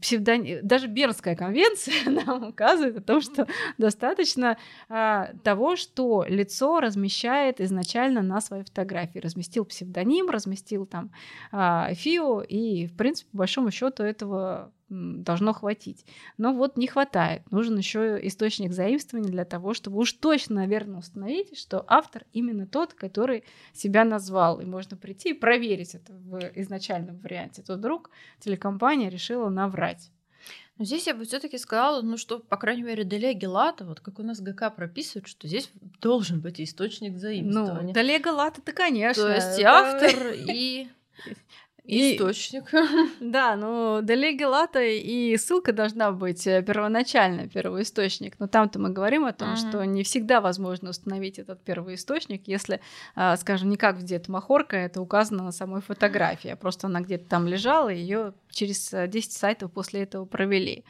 псевдоним, даже Бернская конвенция нам указывает о том, что достаточно а, того, что лицо размещает изначально на своей фотографии. Разместил псевдоним, разместил там а, ФИО, и, в принципе, по большому счету этого должно хватить. Но вот не хватает. Нужен еще источник заимствования для того, чтобы уж точно, наверное, установить, что автор именно тот, который себя назвал. И можно прийти и проверить это в изначальном варианте. То вдруг телекомпания решила наврать. Но здесь я бы все-таки сказала, ну что, по крайней мере, Делеги Лата, вот как у нас ГК прописывает, что здесь должен быть источник заимствования. Ну, Делега Лата, это, конечно. То есть это... автор и и... Источник. Да, ну Делеги Лата и ссылка должна быть э, первоначально, первоисточник. Но там-то мы говорим о том, uh-huh. что не всегда возможно установить этот первоисточник, если, а, скажем, не как в Дед Махорка, это указано на самой фотографии, а просто она где-то там лежала, и ее через 10 э, сайтов после этого провели.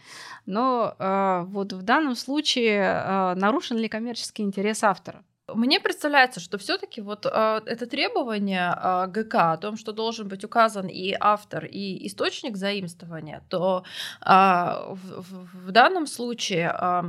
Но а, вот в данном случае а, нарушен ли коммерческий интерес автора? Мне представляется, что все-таки вот э, это требование э, ГК о том, что должен быть указан и автор, и источник заимствования, то э, в, в, в данном случае э,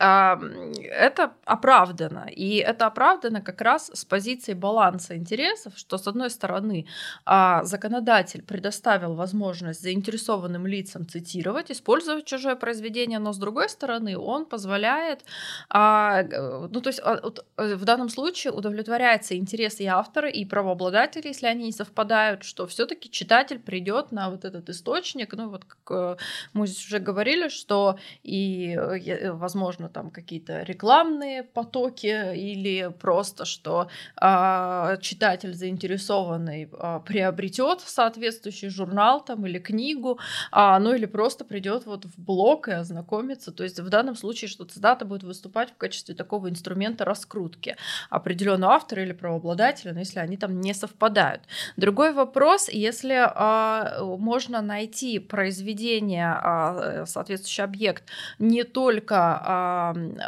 это оправдано. И это оправдано как раз с позиции баланса интересов, что, с одной стороны, а, законодатель предоставил возможность заинтересованным лицам цитировать, использовать чужое произведение, но, с другой стороны, он позволяет, а, ну, то есть а, э, в данном случае удовлетворяется интерес и автора, и правообладателя, если они не совпадают, что все таки читатель придет на вот этот источник, ну, вот как э, мы уже говорили, что и, э, возможно, там какие-то рекламные потоки или просто, что а, читатель заинтересованный а, приобретет соответствующий журнал там или книгу, а, ну или просто придет вот в блог и ознакомится. То есть в данном случае, что цитата будет выступать в качестве такого инструмента раскрутки определенного автора или правообладателя, но если они там не совпадают. Другой вопрос, если а, можно найти произведение, а, соответствующий объект не только а,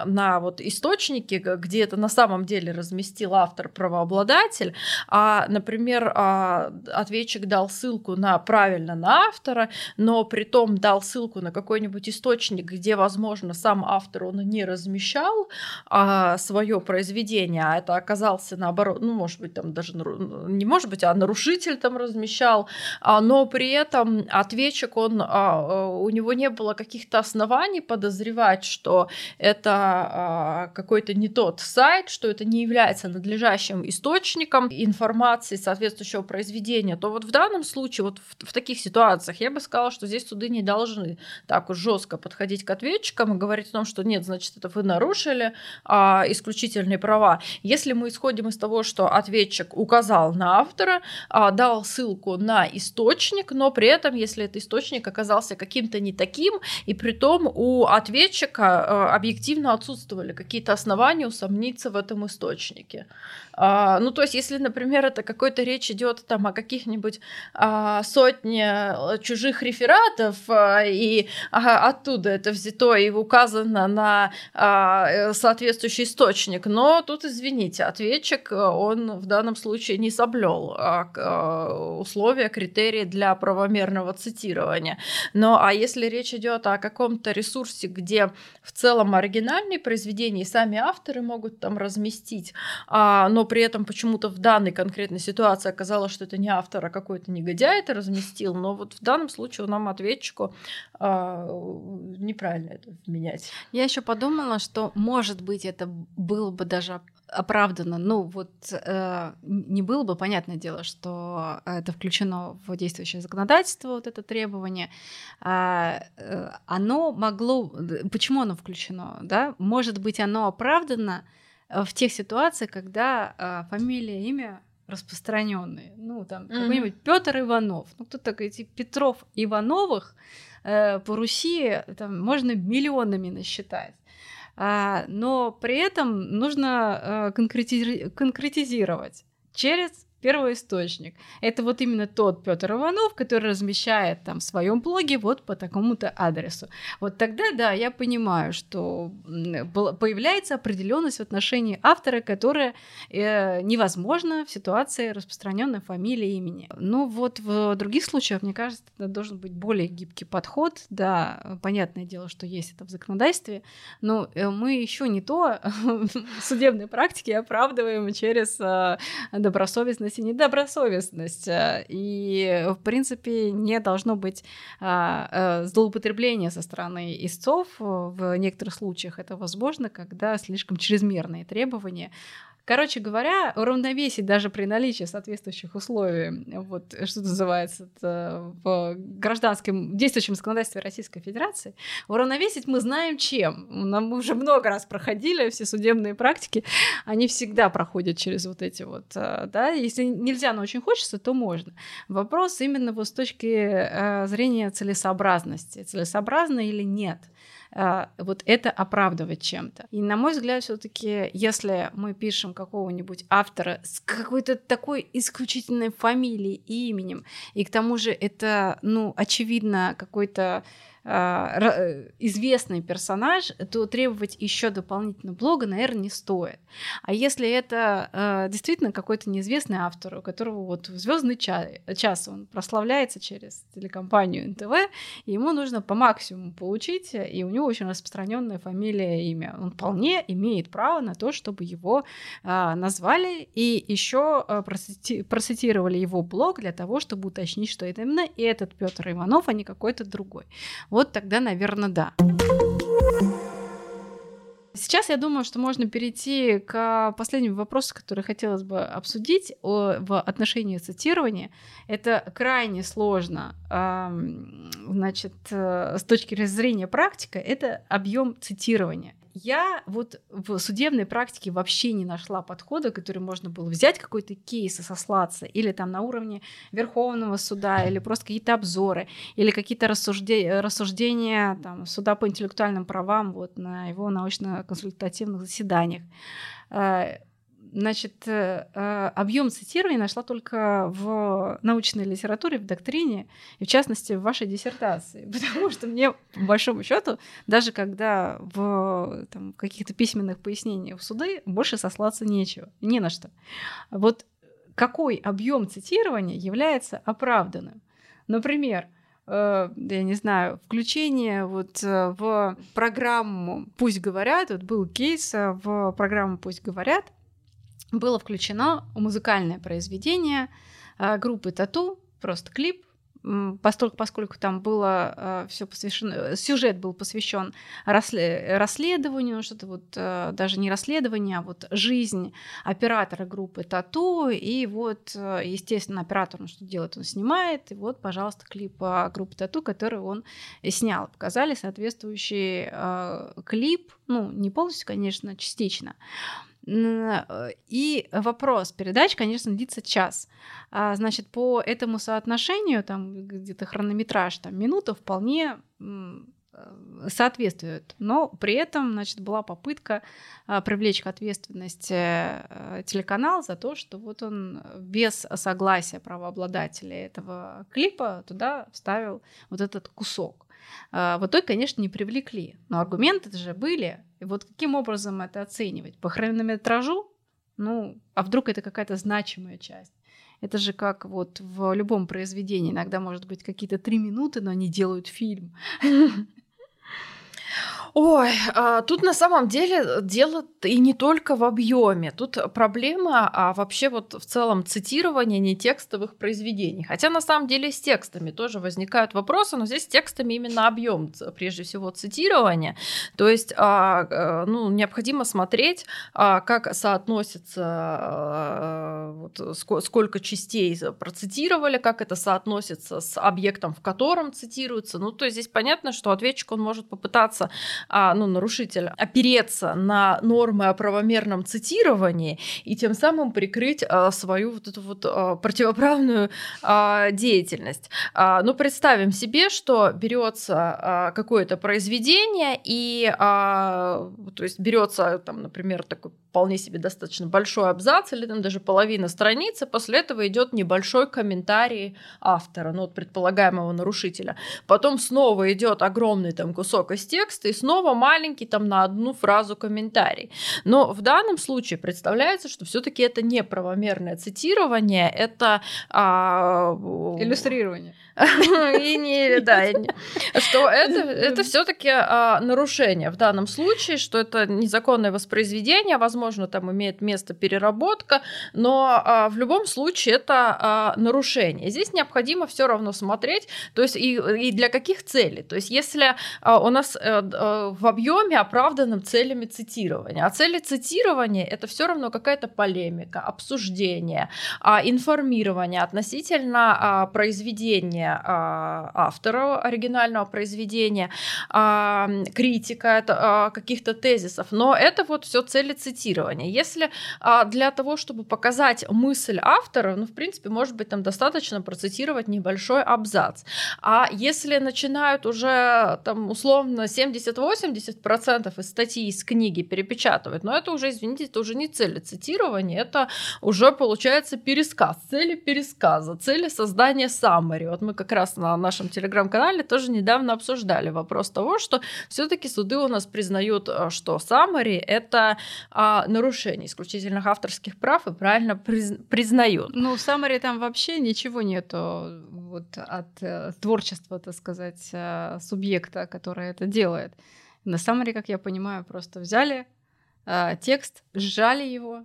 на вот источнике, где это на самом деле разместил автор-правообладатель, а, например, а, ответчик дал ссылку на правильно на автора, но при том дал ссылку на какой-нибудь источник, где, возможно, сам автор он не размещал а, свое произведение, а это оказался наоборот, ну, может быть, там даже не может быть, а нарушитель там размещал, а, но при этом ответчик, он, а, у него не было каких-то оснований подозревать, что это а, какой-то не тот сайт, что это не является надлежащим источником информации соответствующего произведения, то вот в данном случае, вот в, в таких ситуациях, я бы сказала, что здесь суды не должны так уж жестко подходить к ответчикам и говорить о том, что нет, значит, это вы нарушили а, исключительные права. Если мы исходим из того, что ответчик указал на автора, а, дал ссылку на источник, но при этом, если этот источник оказался каким-то не таким, и при том у ответчика а, объективно отсутствовали какие-то основания усомниться в этом источнике. А, ну, то есть, если, например, это какой-то речь идет там о каких-нибудь а, сотне чужих рефератов, а, и а, оттуда это взято и указано на а, соответствующий источник, но тут, извините, ответчик, он в данном случае не соблел а, условия, критерии для правомерного цитирования. Но а если речь идет о каком-то ресурсе, где в целом оригинальные произведения и сами авторы могут там разместить, а, но при этом почему-то в данной конкретной ситуации оказалось, что это не автор, а какой-то негодяй это разместил, но вот в данном случае нам ответчику а, неправильно это менять. Я еще подумала, что может быть это было бы даже оправдано. Ну вот э, не было бы понятное дело, что это включено в действующее законодательство, вот это требование. А, э, оно могло, почему оно включено, да? Может быть, оно оправдано в тех ситуациях, когда э, фамилия, имя распространенные. Ну, там mm-hmm. какой-нибудь Петр Иванов. Ну, кто такой эти Петров Ивановых э, по Руси там можно миллионами насчитать. А, но при этом нужно э, конкретизи- конкретизировать через первоисточник. Это вот именно тот Петр Иванов, который размещает там в своем блоге вот по такому-то адресу. Вот тогда, да, я понимаю, что появляется определенность в отношении автора, которая э, невозможна в ситуации распространенной фамилии имени. Но вот в других случаях, мне кажется, должен быть более гибкий подход. Да, понятное дело, что есть это в законодательстве, но э, мы еще не то судебной практики оправдываем через э, и недобросовестность. Э, и, в принципе, не должно быть а, э, злоупотребления со стороны истцов. В некоторых случаях это возможно, когда слишком чрезмерные требования Короче говоря, уравновесить даже при наличии соответствующих условий, вот что называется в гражданском действующем законодательстве Российской Федерации, уравновесить мы знаем чем. Нам уже много раз проходили все судебные практики, они всегда проходят через вот эти вот, э, да, если нельзя, но очень хочется, то можно. Вопрос именно вот с точки э, зрения целесообразности, целесообразно или нет. А, вот это оправдывать чем-то. И на мой взгляд, все-таки, если мы пишем какого-нибудь автора с какой-то такой исключительной фамилией и именем, и к тому же это, ну, очевидно, какой-то известный персонаж, то требовать еще дополнительно блога, наверное, не стоит. А если это э, действительно какой-то неизвестный автор, у которого вот звездный час, он прославляется через телекомпанию НТВ, ему нужно по максимуму получить, и у него очень распространенная фамилия и имя. Он вполне имеет право на то, чтобы его э, назвали и еще э, процитировали его блог для того, чтобы уточнить, что это именно этот Петр Иванов, а не какой-то другой вот тогда, наверное, да. Сейчас я думаю, что можно перейти к последнему вопросу, который хотелось бы обсудить о, в отношении цитирования. Это крайне сложно, значит, э, с точки зрения практика, это объем цитирования я вот в судебной практике вообще не нашла подхода, который можно было взять какой-то кейс и сослаться, или там на уровне Верховного суда, или просто какие-то обзоры, или какие-то рассуждения, рассуждения там, суда по интеллектуальным правам вот, на его научно-консультативных заседаниях. Значит, э, э, объем цитирования нашла только в научной литературе, в доктрине, и в частности в вашей диссертации. Потому что мне, по большому счету, даже когда в там, каких-то письменных пояснениях в суды больше сослаться нечего, не на что. Вот какой объем цитирования является оправданным? Например, э, я не знаю, включение вот в программу «Пусть говорят», вот был кейс в программу «Пусть говорят», было включено музыкальное произведение э, группы Тату, просто клип, поскольку, поскольку там было э, все посвящено, сюжет был посвящен расследованию, что-то вот э, даже не расследование, а вот жизнь оператора группы Тату, и вот, естественно, оператор, он что делает, он снимает, и вот, пожалуйста, клип группы Тату, который он снял, показали соответствующий клип, ну, не полностью, конечно, частично, и вопрос, передач, конечно, длится час. А, значит, по этому соотношению, там где-то хронометраж, там минута вполне соответствует. Но при этом, значит, была попытка а, привлечь к ответственности э, телеканал за то, что вот он без согласия правообладателя этого клипа туда вставил вот этот кусок. А, в итоге, конечно, не привлекли, но аргументы же были. И вот каким образом это оценивать? По хронометражу? Ну, а вдруг это какая-то значимая часть? Это же как вот в любом произведении. Иногда, может быть, какие-то три минуты, но они делают фильм. Ой, а, тут на самом деле дело и не только в объеме. Тут проблема а вообще вот в целом цитирования не текстовых произведений. Хотя на самом деле с текстами тоже возникают вопросы, но здесь с текстами именно объем, прежде всего цитирования. То есть а, а, ну, необходимо смотреть, а, как соотносится а, вот, сколько частей процитировали, как это соотносится с объектом, в котором цитируется. Ну, то есть здесь понятно, что ответчик он может попытаться а, ну, нарушитель опереться на нормы о правомерном цитировании и тем самым прикрыть а, свою вот эту вот а, противоправную а, деятельность. А, ну, представим себе, что берется а, какое-то произведение и, а, то есть берется, там, например, такой вполне себе достаточно большой абзац или там даже половина страницы, после этого идет небольшой комментарий автора, ну вот предполагаемого нарушителя. Потом снова идет огромный там кусок из текста и снова маленький там на одну фразу комментарий. Но в данном случае представляется, что все-таки это не правомерное цитирование, это а... иллюстрирование. И не, да, что это, это все-таки а, нарушение в данном случае, что это незаконное воспроизведение, возможно, там имеет место переработка, но а, в любом случае это а, нарушение. Здесь необходимо все равно смотреть, то есть и, и для каких целей. То есть если а, у нас а, в объеме оправданным целями цитирования, а цели цитирования это все равно какая-то полемика, обсуждение, а, информирование относительно а, произведения мнение а, автора оригинального произведения, а, критика это, а, каких-то тезисов, но это вот все цели цитирования. Если для того, чтобы показать мысль автора, ну, в принципе, может быть, там достаточно процитировать небольшой абзац. А если начинают уже там условно 70-80% из статьи из книги перепечатывать, но это уже, извините, это уже не цели цитирования, это уже получается пересказ, цели пересказа, цели создания summary. Вот мы мы как раз на нашем телеграм-канале тоже недавно обсуждали вопрос того, что все-таки суды у нас признают, э, что summary — это а, нарушение исключительных авторских прав и правильно приз, признают. Ну, в summary там вообще ничего нету вот от э, творчества, так сказать, э, субъекта, который это делает. На summary, как я понимаю, просто взяли э, текст, сжали его,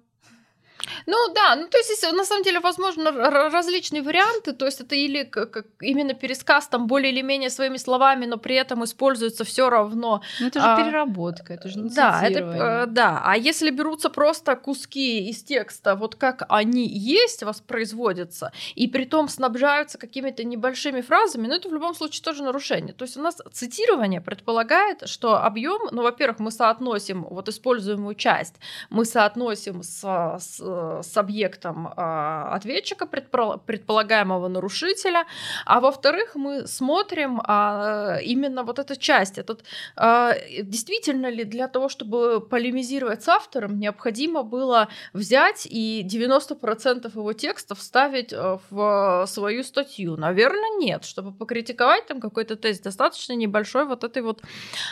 ну да, ну то есть здесь на самом деле возможно различные варианты, то есть это или как, именно пересказ там более или менее своими словами, но при этом используется все равно. Ну это же а, переработка, это же не Да, это, э, да, а если берутся просто куски из текста, вот как они есть, воспроизводятся, и при том снабжаются какими-то небольшими фразами, ну это в любом случае тоже нарушение. То есть у нас цитирование предполагает, что объем, ну во-первых, мы соотносим вот используемую часть, мы соотносим с, с с объектом а, ответчика, предполагаемого нарушителя, а во-вторых, мы смотрим а, именно вот эту часть, этот, а, действительно ли для того, чтобы полемизировать с автором, необходимо было взять и 90% его текста вставить э, в свою статью? Наверное, нет. Чтобы покритиковать там какой-то тест, достаточно небольшой вот этой вот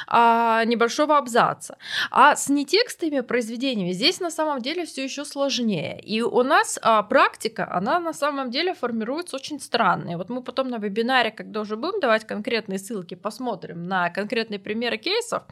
небольшого абзаца. А с нетекстовыми произведениями здесь на самом деле все еще сложнее сложнее. И у нас а, практика, она на самом деле формируется очень странно. вот мы потом на вебинаре, когда уже будем давать конкретные ссылки, посмотрим на конкретные примеры кейсов.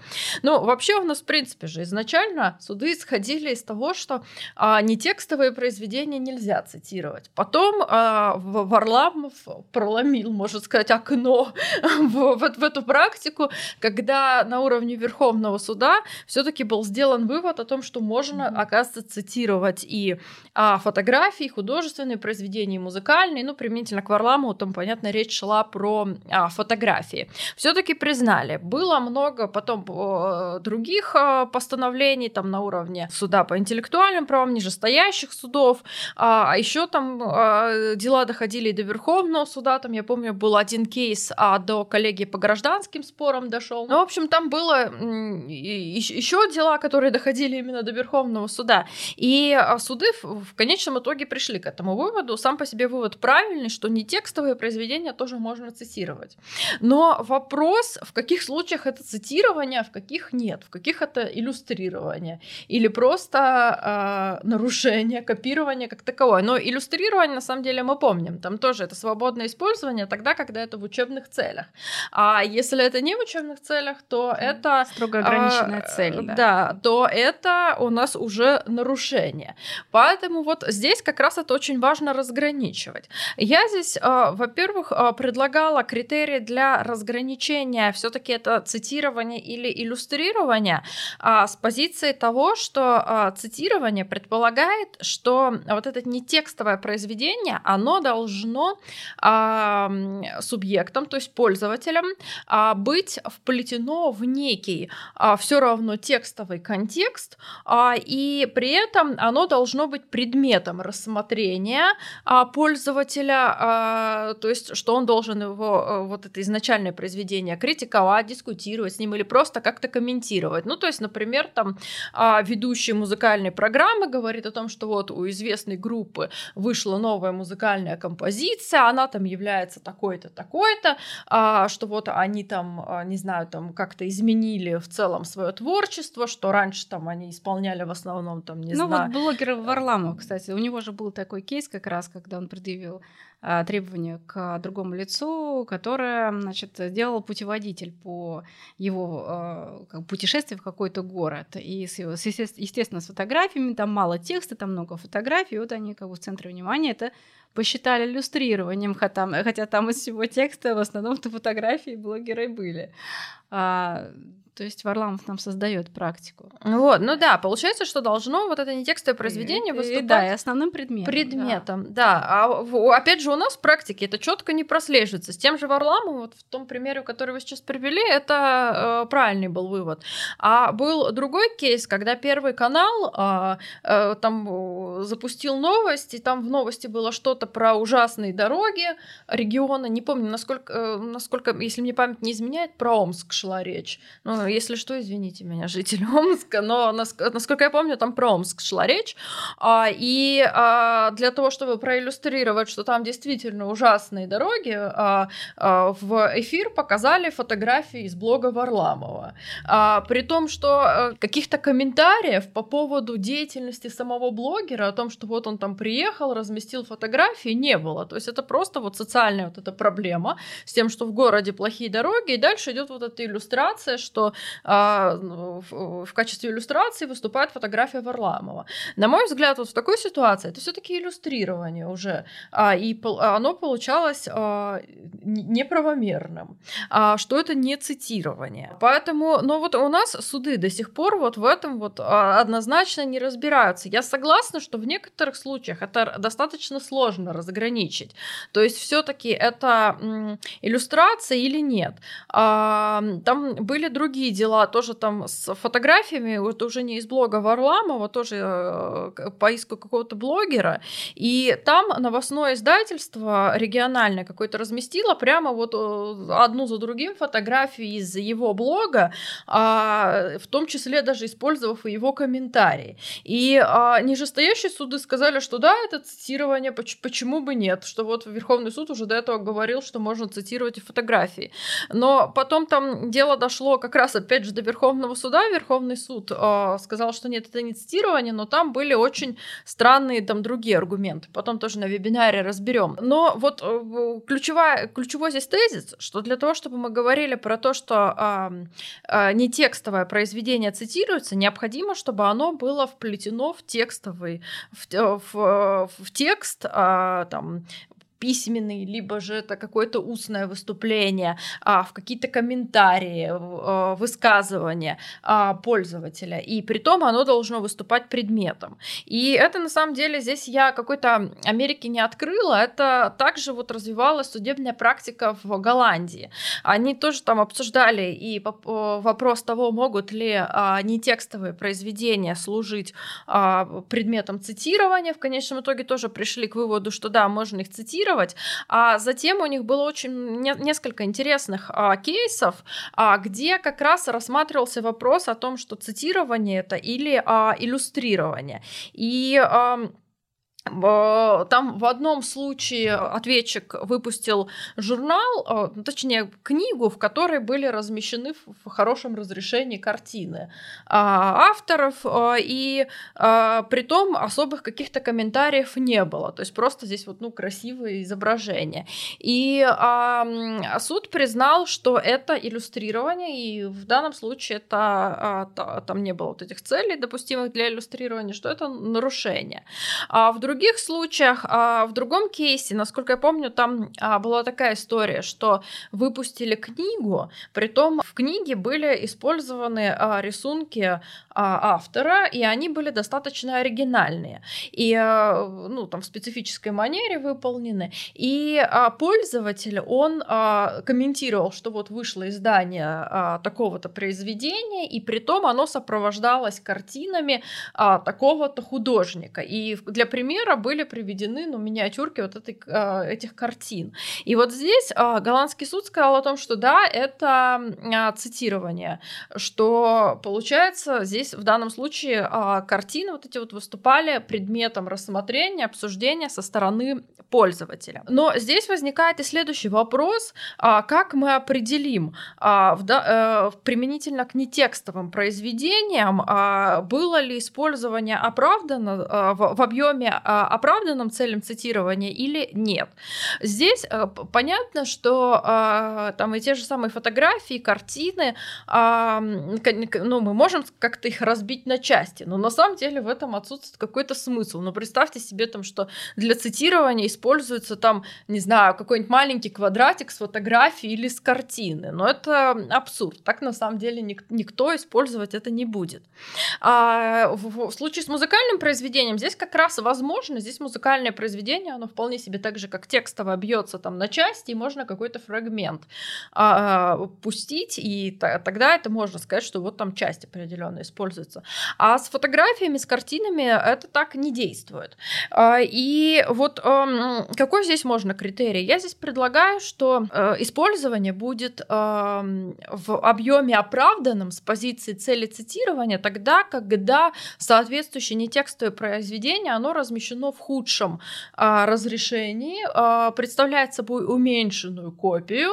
Ну, вообще у нас, в принципе же, изначально суды исходили из того, что а, не текстовые произведения нельзя цитировать. Потом а, Варламов проломил, можно сказать, окно в, в, в эту практику, когда на уровне Верховного суда все-таки был сделан вывод о том, что можно, оказывается, цитировать и и а, фотографии, художественные произведения, музыкальные. Ну, применительно к Варламову, там, понятно, речь шла про а, фотографии. Все-таки признали. Было много потом э, других э, постановлений там на уровне суда по интеллектуальным правам, нижестоящих судов. А, а еще там а, дела доходили до Верховного суда. Там, я помню, был один кейс а, до коллегии по гражданским спорам дошел. Ну, в общем, там было еще дела, которые доходили именно до Верховного суда. И а, суды в конечном итоге пришли к этому выводу. Сам по себе вывод правильный, что не текстовые произведения тоже можно цитировать. Но вопрос, в каких случаях это цитирование, а в каких нет, в каких это иллюстрирование или просто э, нарушение, копирование как таковое. Но иллюстрирование, на самом деле, мы помним, там тоже это свободное использование тогда, когда это в учебных целях. А если это не в учебных целях, то это... Строго ограниченная э, цель. Да. да, то это у нас уже нарушение. Поэтому вот здесь как раз это очень важно разграничивать. Я здесь, э, во-первых, э, предлагала критерии для разграничения, все-таки это цитирование или иллюстрирование, э, с позиции того, что цитирование предполагает, что вот это не текстовое произведение, оно должно субъектом, то есть пользователем, быть вплетено в некий все равно текстовый контекст, и при этом оно должно быть предметом рассмотрения э, пользователя, э, то есть что он должен его э, вот это изначальное произведение критиковать, дискутировать с ним или просто как-то комментировать. Ну, то есть, например, там э, ведущий музыкальной программы говорит о том, что вот у известной группы вышла новая музыкальная композиция, она там является такой-то, такой-то, э, что вот они там, э, не знаю, там как-то изменили в целом свое творчество, что раньше там они исполняли в основном там, не ну, знаю. Ну вот блогер Варламов, кстати, у него же был такой кейс как раз, когда он предъявил а, требования к другому лицу, которое, значит, сделал путеводитель по его а, путешествию в какой-то город. И, с, с, естественно, с фотографиями, там мало текста, там много фотографий, вот они как бы в центре внимания это посчитали иллюстрированием, хотя, хотя там из всего текста в основном-то фотографии блогеры были. А, то есть Варламов нам создает практику. Вот, ну да, получается, что должно вот это не текстовое произведение и, выступать и, да, и основным предметом. Предметом, да. да. А опять же у нас в практике это четко не прослеживается. С тем же Варламовым, вот в том примере, который вы сейчас привели, это э, правильный был вывод. А был другой кейс, когда Первый канал э, э, там запустил новость, и там в новости было что-то про ужасные дороги региона. Не помню, насколько, э, насколько если мне память не изменяет, про Омск шла речь. Ну, если что, извините меня, житель Омска, но насколько я помню, там про Омск шла речь. А, и а, для того, чтобы проиллюстрировать, что там действительно ужасные дороги, а, в эфир показали фотографии из блога Варламова. При том, что каких-то комментариев по поводу деятельности самого блогера, о том, что вот он там приехал, разместил фотографии, не было. То есть это просто вот социальная вот эта проблема с тем, что в городе плохие дороги, и дальше идет вот эта иллюстрация, что а, в, в качестве иллюстрации выступает фотография Варламова. На мой взгляд, вот в такой ситуации это все-таки иллюстрирование уже, а, и оно получалось а, неправомерным, а, что это не цитирование. Поэтому, но вот у нас суды до сих пор вот в этом вот а, однозначно не разбираются. Я согласна, что в некоторых случаях это достаточно сложно разграничить. То есть все-таки это иллюстрация или нет. А, там были другие другие дела, тоже там с фотографиями, вот уже не из блога Варламова, тоже э, поиску какого-то блогера, и там новостное издательство региональное какое-то разместило прямо вот э, одну за другим фотографии из его блога, а, в том числе даже использовав его комментарии. И а, нижестоящие суды сказали, что да, это цитирование, почему бы нет, что вот Верховный суд уже до этого говорил, что можно цитировать и фотографии. Но потом там дело дошло как раз раз, опять же, до Верховного суда, Верховный суд э, сказал, что нет, это не цитирование, но там были очень странные там другие аргументы. Потом тоже на вебинаре разберем. Но вот э, ключевая, ключевой здесь тезис, что для того, чтобы мы говорили про то, что э, э, не текстовое произведение цитируется, необходимо, чтобы оно было вплетено в текстовый, в, в, в текст, э, там, письменный, либо же это какое-то устное выступление, а, в какие-то комментарии, а, высказывания а, пользователя. И при том оно должно выступать предметом. И это на самом деле здесь я какой-то Америки не открыла, это также вот развивалась судебная практика в Голландии. Они тоже там обсуждали и вопрос того, могут ли а, нетекстовые произведения служить а, предметом цитирования. В конечном итоге тоже пришли к выводу, что да, можно их цитировать. А затем у них было очень не, несколько интересных а, кейсов, а, где как раз рассматривался вопрос о том, что цитирование это или а, иллюстрирование. И а, там в одном случае ответчик выпустил журнал, а, ну, точнее книгу, в которой были размещены в хорошем разрешении картины а, авторов, а, и при том особых каких-то комментариев не было, то есть просто здесь вот ну красивое изображение. И суд признал, что это иллюстрирование, и в данном случае это там не было вот этих целей допустимых для иллюстрирования, что это нарушение. А в другом других случаях, а, в другом кейсе, насколько я помню, там а, была такая история, что выпустили книгу, при том в книге были использованы а, рисунки автора, и они были достаточно оригинальные, и ну, там в специфической манере выполнены. И пользователь, он комментировал, что вот вышло издание такого-то произведения, и при том оно сопровождалось картинами такого-то художника. И для примера были приведены ну, миниатюрки вот этой, а, этих картин. И вот здесь а, голландский суд сказал о том, что да, это а, цитирование, что получается здесь в данном случае картины вот эти вот выступали предметом рассмотрения, обсуждения со стороны пользователя. Но здесь возникает и следующий вопрос, как мы определим э, применительно к нетекстовым произведениям, было ли использование оправдано в объеме оправданным целям цитирования или нет. Здесь э, понятно, что э, там и те же самые фотографии, картины, э, ну, мы можем как-то разбить на части, но на самом деле в этом отсутствует какой-то смысл. Но представьте себе там, что для цитирования используется там, не знаю, какой-нибудь маленький квадратик с фотографией или с картины. Но это абсурд. Так на самом деле ник- никто использовать это не будет. А в, в случае с музыкальным произведением здесь как раз возможно здесь музыкальное произведение, оно вполне себе так же, как текстово бьется там на части, и можно какой-то фрагмент а, пустить, и т- тогда это можно сказать, что вот там часть определенная используется. А с фотографиями, с картинами это так не действует. А, и вот а, какой здесь можно критерий? Я здесь предлагаю, что а, использование будет а, в объеме оправданном с позиции цели цитирования тогда, когда соответствующее нетекстовое произведение, оно размещено в худшем а, разрешении, а, представляет собой уменьшенную копию,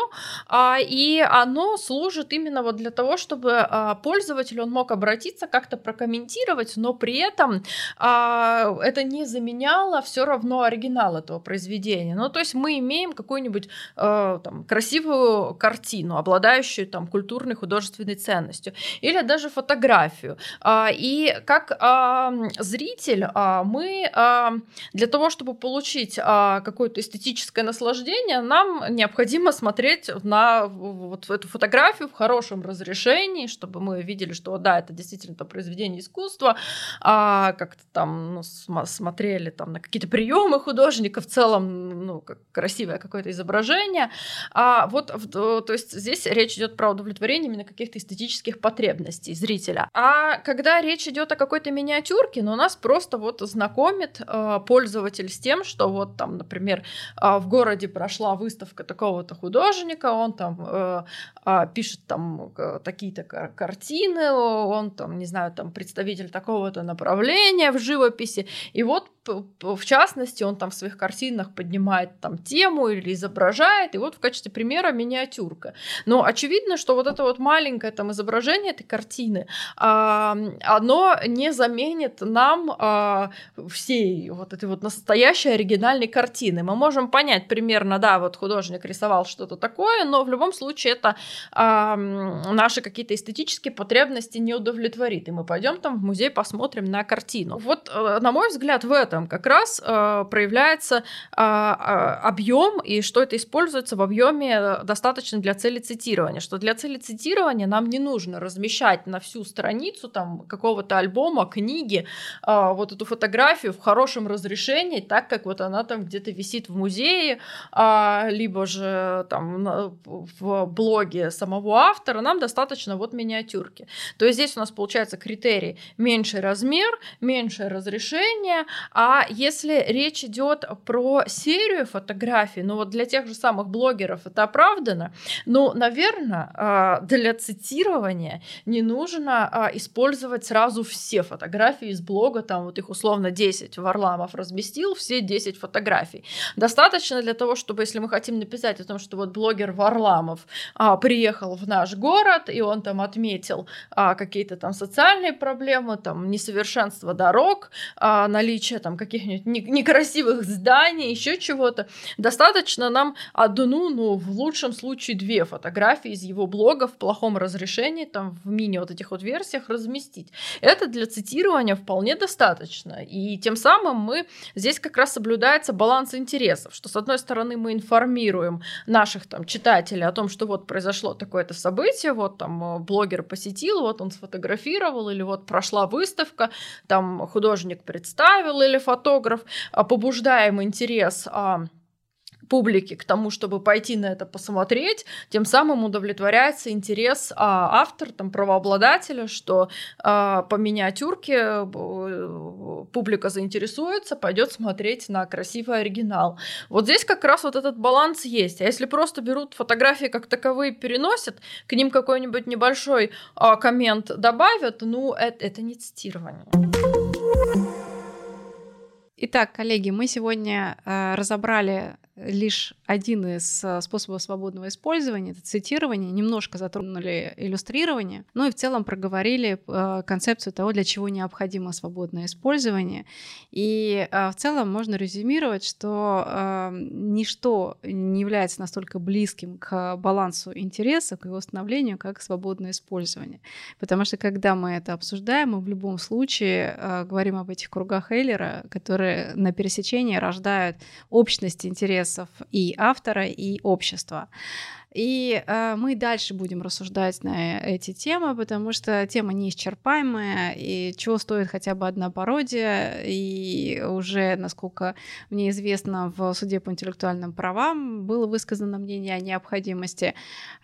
и оно служит именно вот для того, чтобы пользователь он мог обратиться, как-то прокомментировать, но при этом а, это не заменяло все равно оригинал этого произведения. Ну, то есть мы имеем какую-нибудь а, там, красивую картину, обладающую там культурной художественной ценностью, или даже фотографию. А, и как а, зритель а, мы а, для того, чтобы получить а, какое-то эстетическое наслаждение, нам необходимо смотреть на вот эту фотографию в хорошем разрешении, чтобы мы видели, что да, это действительно то произведение искусства, а, как-то там ну, см- смотрели там на какие-то приемы художника в целом, ну, как красивое какое-то изображение. А вот, то есть здесь речь идет про удовлетворение именно каких-то эстетических потребностей зрителя. А когда речь идет о какой-то миниатюрке, ну, нас просто вот знакомит э, пользователь с тем, что вот там, например, а, в городе прошла выставка такого-то художника, он там э, а, пишет там такие-то картины, он там, не знаю, там представитель такого-то направления в живописи, и вот в частности он там в своих картинах поднимает там тему или изображает, и вот в качестве примера миниатюрка. Но очевидно, что вот это вот маленькое там изображение этой картины, оно не заменит нам всей вот этой вот настоящей оригинальной картины. Мы можем понять примерно, да, вот художник рисовал что-то такое, но в любом случае это наши какие-то эстетические потребности не удовлетворит. И мы пойдем там в музей, посмотрим на картину. Вот, э, на мой взгляд, в этом как раз э, проявляется э, объем и что это используется в объеме достаточно для цели цитирования. Что для цели цитирования нам не нужно размещать на всю страницу там какого-то альбома, книги, э, вот эту фотографию в хорошем разрешении, так как вот она там где-то висит в музее, э, либо же там в блоге самого автора. Нам достаточно вот миниатюрки. То есть здесь у нас получается критерий меньший размер, меньшее разрешение. А если речь идет про серию фотографий, ну вот для тех же самых блогеров это оправдано, ну, наверное, а, для цитирования не нужно а, использовать сразу все фотографии из блога, там вот их условно 10 Варламов разместил, все 10 фотографий. Достаточно для того, чтобы, если мы хотим написать о том, что вот блогер Варламов а, приехал в наш город, и он там отметил какие-то там социальные проблемы, там несовершенство дорог, наличие там каких-нибудь некрасивых зданий, еще чего-то. Достаточно нам одну, ну, в лучшем случае две фотографии из его блога в плохом разрешении, там в мини вот этих вот версиях разместить. Это для цитирования вполне достаточно. И тем самым мы здесь как раз соблюдается баланс интересов, что с одной стороны мы информируем наших там читателей о том, что вот произошло такое-то событие, вот там э, блогер посетил, вот он сфотографировал, или вот прошла выставка, там художник представил или фотограф, а побуждаем интерес а, публики к тому, чтобы пойти на это посмотреть, тем самым удовлетворяется интерес а, автора, там, правообладателя, что а, по миниатюрке публика заинтересуется, пойдет смотреть на красивый оригинал. Вот здесь как раз вот этот баланс есть. А если просто берут фотографии как таковые, переносят, к ним какой-нибудь небольшой а, коммент добавят, ну, это, это не цитирование. Итак, коллеги, мы сегодня э, разобрали лишь один из э, способов свободного использования, это цитирование, немножко затронули иллюстрирование, ну и в целом проговорили э, концепцию того, для чего необходимо свободное использование. И э, в целом можно резюмировать, что ничто не является настолько близким к балансу интересов, к его становлению, как свободное использование. Потому что когда мы это обсуждаем, мы в любом случае говорим об этих кругах Эйлера, которые на пересечении рождают общность интересов интересов и автора, и общества. И э, мы дальше будем рассуждать на эти темы, потому что тема неисчерпаемая, и чего стоит хотя бы одна пародия, и уже, насколько мне известно, в суде по интеллектуальным правам было высказано мнение о необходимости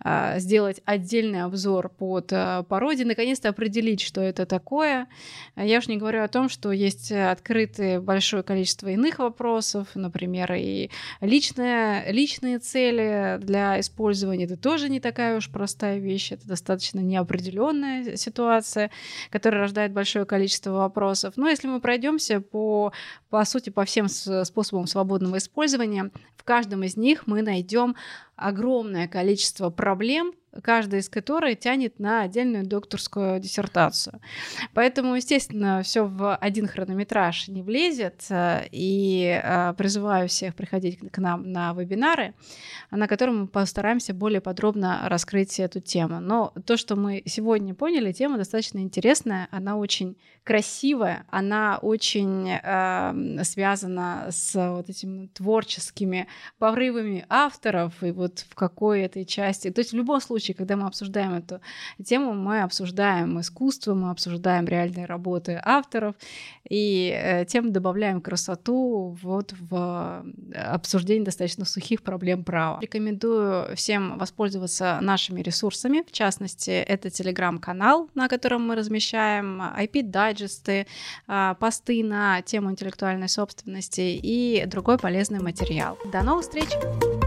э, сделать отдельный обзор под э, пародии, наконец-то определить, что это такое. Я уж не говорю о том, что есть открытое большое количество иных вопросов, например, и личные, личные цели для использования использования это тоже не такая уж простая вещь, это достаточно неопределенная ситуация, которая рождает большое количество вопросов. Но если мы пройдемся по, по сути, по всем способам свободного использования, в каждом из них мы найдем огромное количество проблем, каждая из которых тянет на отдельную докторскую диссертацию. Поэтому, естественно, все в один хронометраж не влезет, э, и э, призываю всех приходить к нам на вебинары, на котором мы постараемся более подробно раскрыть эту тему. Но то, что мы сегодня поняли, тема достаточно интересная, она очень красивая, она очень э, связана с вот этими творческими порывами авторов и вот в какой этой части. То есть в любом случае, когда мы обсуждаем эту тему, мы обсуждаем искусство, мы обсуждаем реальные работы авторов и э, тем добавляем красоту вот в обсуждении достаточно сухих проблем права. Рекомендую всем воспользоваться нашими ресурсами, в частности, это телеграм-канал, на котором мы размещаем IP-дайджест, дайджесты, а, посты на тему интеллектуальной собственности и другой полезный материал. До новых встреч!